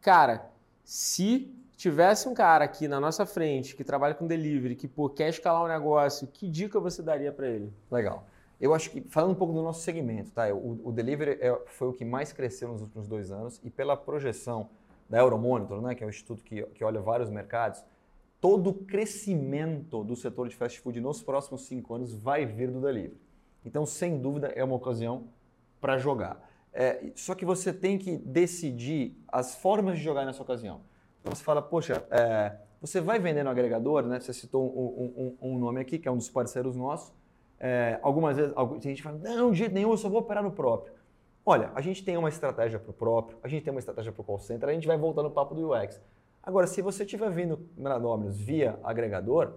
Cara, se tivesse um cara aqui na nossa frente que trabalha com delivery, que pô, quer escalar um negócio, que dica você daria para ele? Legal. Eu acho que, falando um pouco do nosso segmento, tá? o, o delivery é, foi o que mais cresceu nos últimos dois anos e pela projeção da Euromonitor, né, que é um instituto que, que olha vários mercados, todo o crescimento do setor de fast food nos próximos cinco anos vai vir do delivery. Então, sem dúvida, é uma ocasião para jogar. É, só que você tem que decidir as formas de jogar nessa ocasião. Então, você fala, poxa, é, você vai vender no agregador, né? Você citou um, um, um, nome aqui, que é um dos parceiros nossos. É, algumas vezes, tem gente fala, não, de jeito nenhum, eu só vou operar no próprio. Olha, a gente tem uma estratégia para o próprio, a gente tem uma estratégia para o call center, a gente vai voltar no papo do UX. Agora, se você estiver vindo na Dominus via agregador,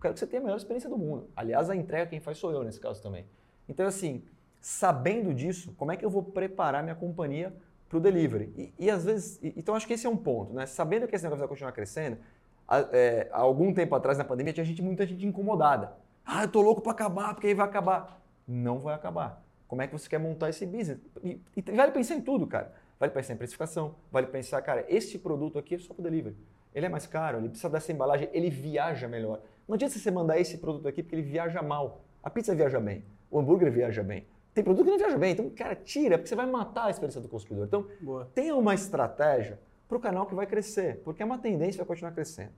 quero que você tenha a melhor experiência do mundo. Aliás, a entrega quem faz sou eu nesse caso também. Então, assim, sabendo disso, como é que eu vou preparar minha companhia para o delivery? E, e, às vezes, e, então acho que esse é um ponto, né? Sabendo que esse negócio vai continuar crescendo, há, é, há algum tempo atrás na pandemia tinha gente, muita gente incomodada. Ah, eu tô louco para acabar, porque aí vai acabar. Não vai acabar. Como é que você quer montar esse business? E, e vale pensar em tudo, cara. Vale pensar em precificação, vale pensar, cara, este produto aqui é só para delivery. Ele é mais caro, ele precisa dessa embalagem, ele viaja melhor. Não adianta você mandar esse produto aqui porque ele viaja mal. A pizza viaja bem, o hambúrguer viaja bem. Tem produto que não viaja bem, então, cara, tira, porque você vai matar a experiência do consumidor. Então, Boa. tenha uma estratégia para o canal que vai crescer, porque é uma tendência vai continuar crescendo.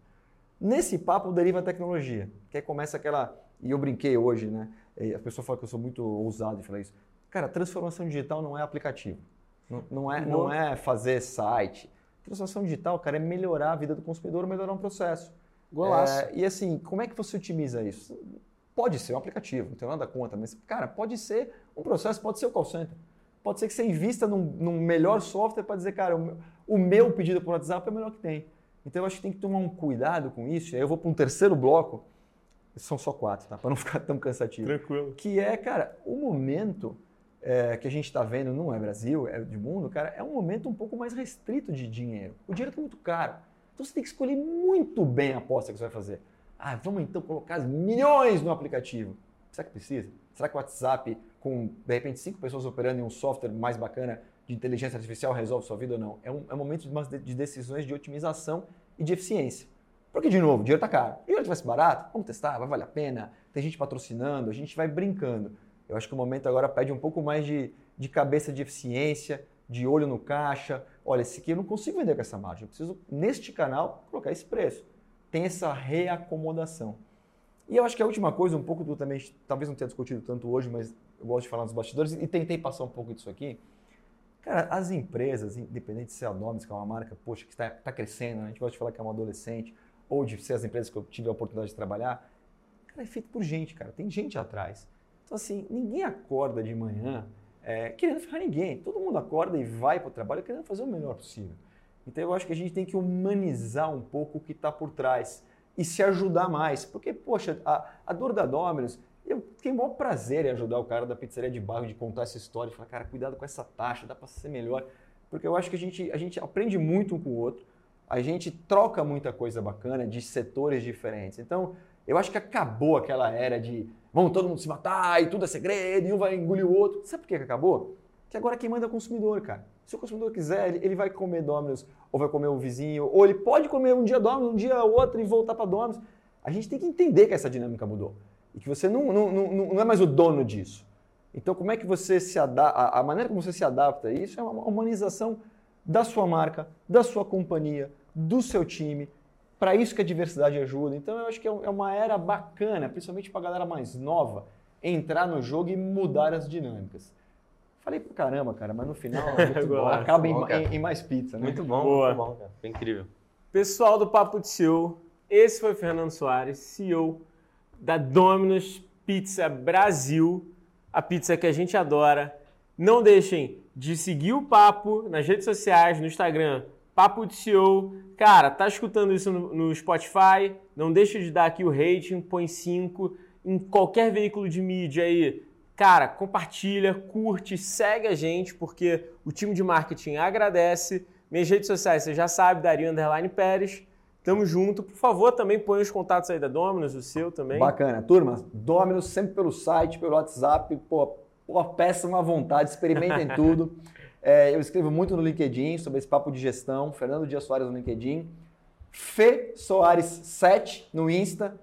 Nesse papo deriva a tecnologia, que aí começa aquela. E eu brinquei hoje, né? A pessoa fala que eu sou muito ousado em falar isso. Cara, transformação digital não é aplicativo. Não, não é, não é fazer site. Transformação digital, cara, é melhorar a vida do consumidor, melhorar um processo. Golaço. É, e assim, como é que você otimiza isso? Pode ser um aplicativo, não tem nada contra, mas, cara, pode ser um processo, pode ser o call center. Pode ser que você invista num, num melhor software para dizer, cara, o meu, o meu pedido por WhatsApp é o melhor que tem. Então eu acho que tem que tomar um cuidado com isso. E aí eu vou para um terceiro bloco, são só quatro, tá? Para não ficar tão cansativo. Tranquilo. Que é, cara, o momento é, que a gente está vendo, não é Brasil, é de mundo, cara, é um momento um pouco mais restrito de dinheiro. O dinheiro está muito caro. Então você tem que escolher muito bem a aposta que você vai fazer. Ah, vamos então colocar milhões no aplicativo. Será que precisa? Será que o WhatsApp, com de repente cinco pessoas operando em um software mais bacana de inteligência artificial, resolve sua vida ou não? É um, é um momento de, de decisões de otimização e de eficiência. Porque, de novo, o dinheiro está caro. E onde vai ser barato? Vamos testar, vai valer a pena. Tem gente patrocinando, a gente vai brincando. Eu acho que o momento agora pede um pouco mais de, de cabeça de eficiência, de olho no caixa. Olha, esse aqui eu não consigo vender com essa margem. Eu preciso, neste canal, colocar esse preço. Tem essa reacomodação. E eu acho que a última coisa, um pouco do também, talvez não tenha discutido tanto hoje, mas eu gosto de falar nos bastidores e tentei passar um pouco disso aqui. Cara, as empresas, independente de ser a Nomes, que é uma marca, poxa, que está tá crescendo, né? a gente gosta de falar que é uma adolescente, ou de ser as empresas que eu tive a oportunidade de trabalhar, cara, é feito por gente, cara. Tem gente atrás. Então, assim, ninguém acorda de manhã é, querendo ferrar ninguém. Todo mundo acorda e vai para o trabalho querendo fazer o melhor possível. Então eu acho que a gente tem que humanizar um pouco o que está por trás e se ajudar mais. Porque, poxa, a, a dor da Dominus, eu tenho o maior prazer em ajudar o cara da pizzaria de bairro de contar essa história e falar, cara, cuidado com essa taxa, dá para ser melhor. Porque eu acho que a gente, a gente aprende muito um com o outro, a gente troca muita coisa bacana de setores diferentes. Então, eu acho que acabou aquela era de vamos todo mundo se matar e tudo é segredo e um vai engolir o outro. Sabe por que acabou? Que agora quem manda é o consumidor, cara. Se o consumidor quiser, ele, vai comer Domino's ou vai comer o vizinho, ou ele pode comer um dia Domino's, um dia outro e voltar para Domino's. A gente tem que entender que essa dinâmica mudou e que você não, não, não, não é mais o dono disso. Então, como é que você se adapta, a maneira como você se adapta a isso é uma humanização da sua marca, da sua companhia, do seu time, para isso que a diversidade ajuda. Então eu acho que é, é uma era bacana, principalmente para a galera mais nova, entrar no jogo e mudar as dinâmicas. Falei pra caramba, cara, mas no final acaba em, em, em, mais pizza, né? Muito bom, Boa. muito bom, cara. Foi incrível. Pessoal do Papo de CEO, esse foi o Fernando Soares, CEO da Domino's Pizza Brasil, a pizza que a gente adora. Não deixem de seguir o Papo nas redes sociais, no Instagram, Papo de CEO. Cara, tá escutando isso no, no Spotify? Não deixe de dar aqui o rating, põe 5 em qualquer veículo de mídia aí. Cara, compartilha, curte, segue a gente, porque o time de marketing agradece. Minhas redes sociais, você já sabe, Dario Underline Pérez. Tamo junto. Por favor, também põe os contatos aí da Dominus, o seu também. Bacana. Turma, Dominus sempre pelo site, pelo WhatsApp. Pô, pô peça uma vontade, experimentem tudo. É, eu escrevo muito no LinkedIn sobre esse papo de gestão. Fernando Dias Soares no LinkedIn. Fê Soares 7 no Insta.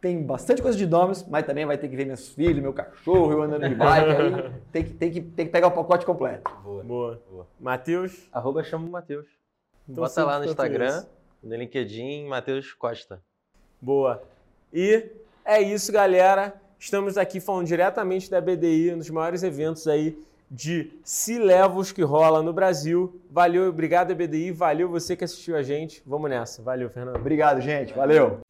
Tem bastante coisa de Dominus, mas também vai ter que ver meus filhos, meu cachorro, eu andando de bike. aí tem que, tem, que, tem que pegar o pacote completo. Boa. Boa. Boa. Matheus? Arroba chamo Matheus. Então, Bota lá no Instagram, isso. no LinkedIn, Matheus Costa. Boa. E é isso, galera. Estamos aqui falando diretamente da BDI, um dos maiores eventos aí de C-Levels que rola no Brasil. Valeu, obrigado BDI, valeu você que assistiu a gente. Vamos nessa. Valeu, Fernando. Obrigado, gente. Valeu.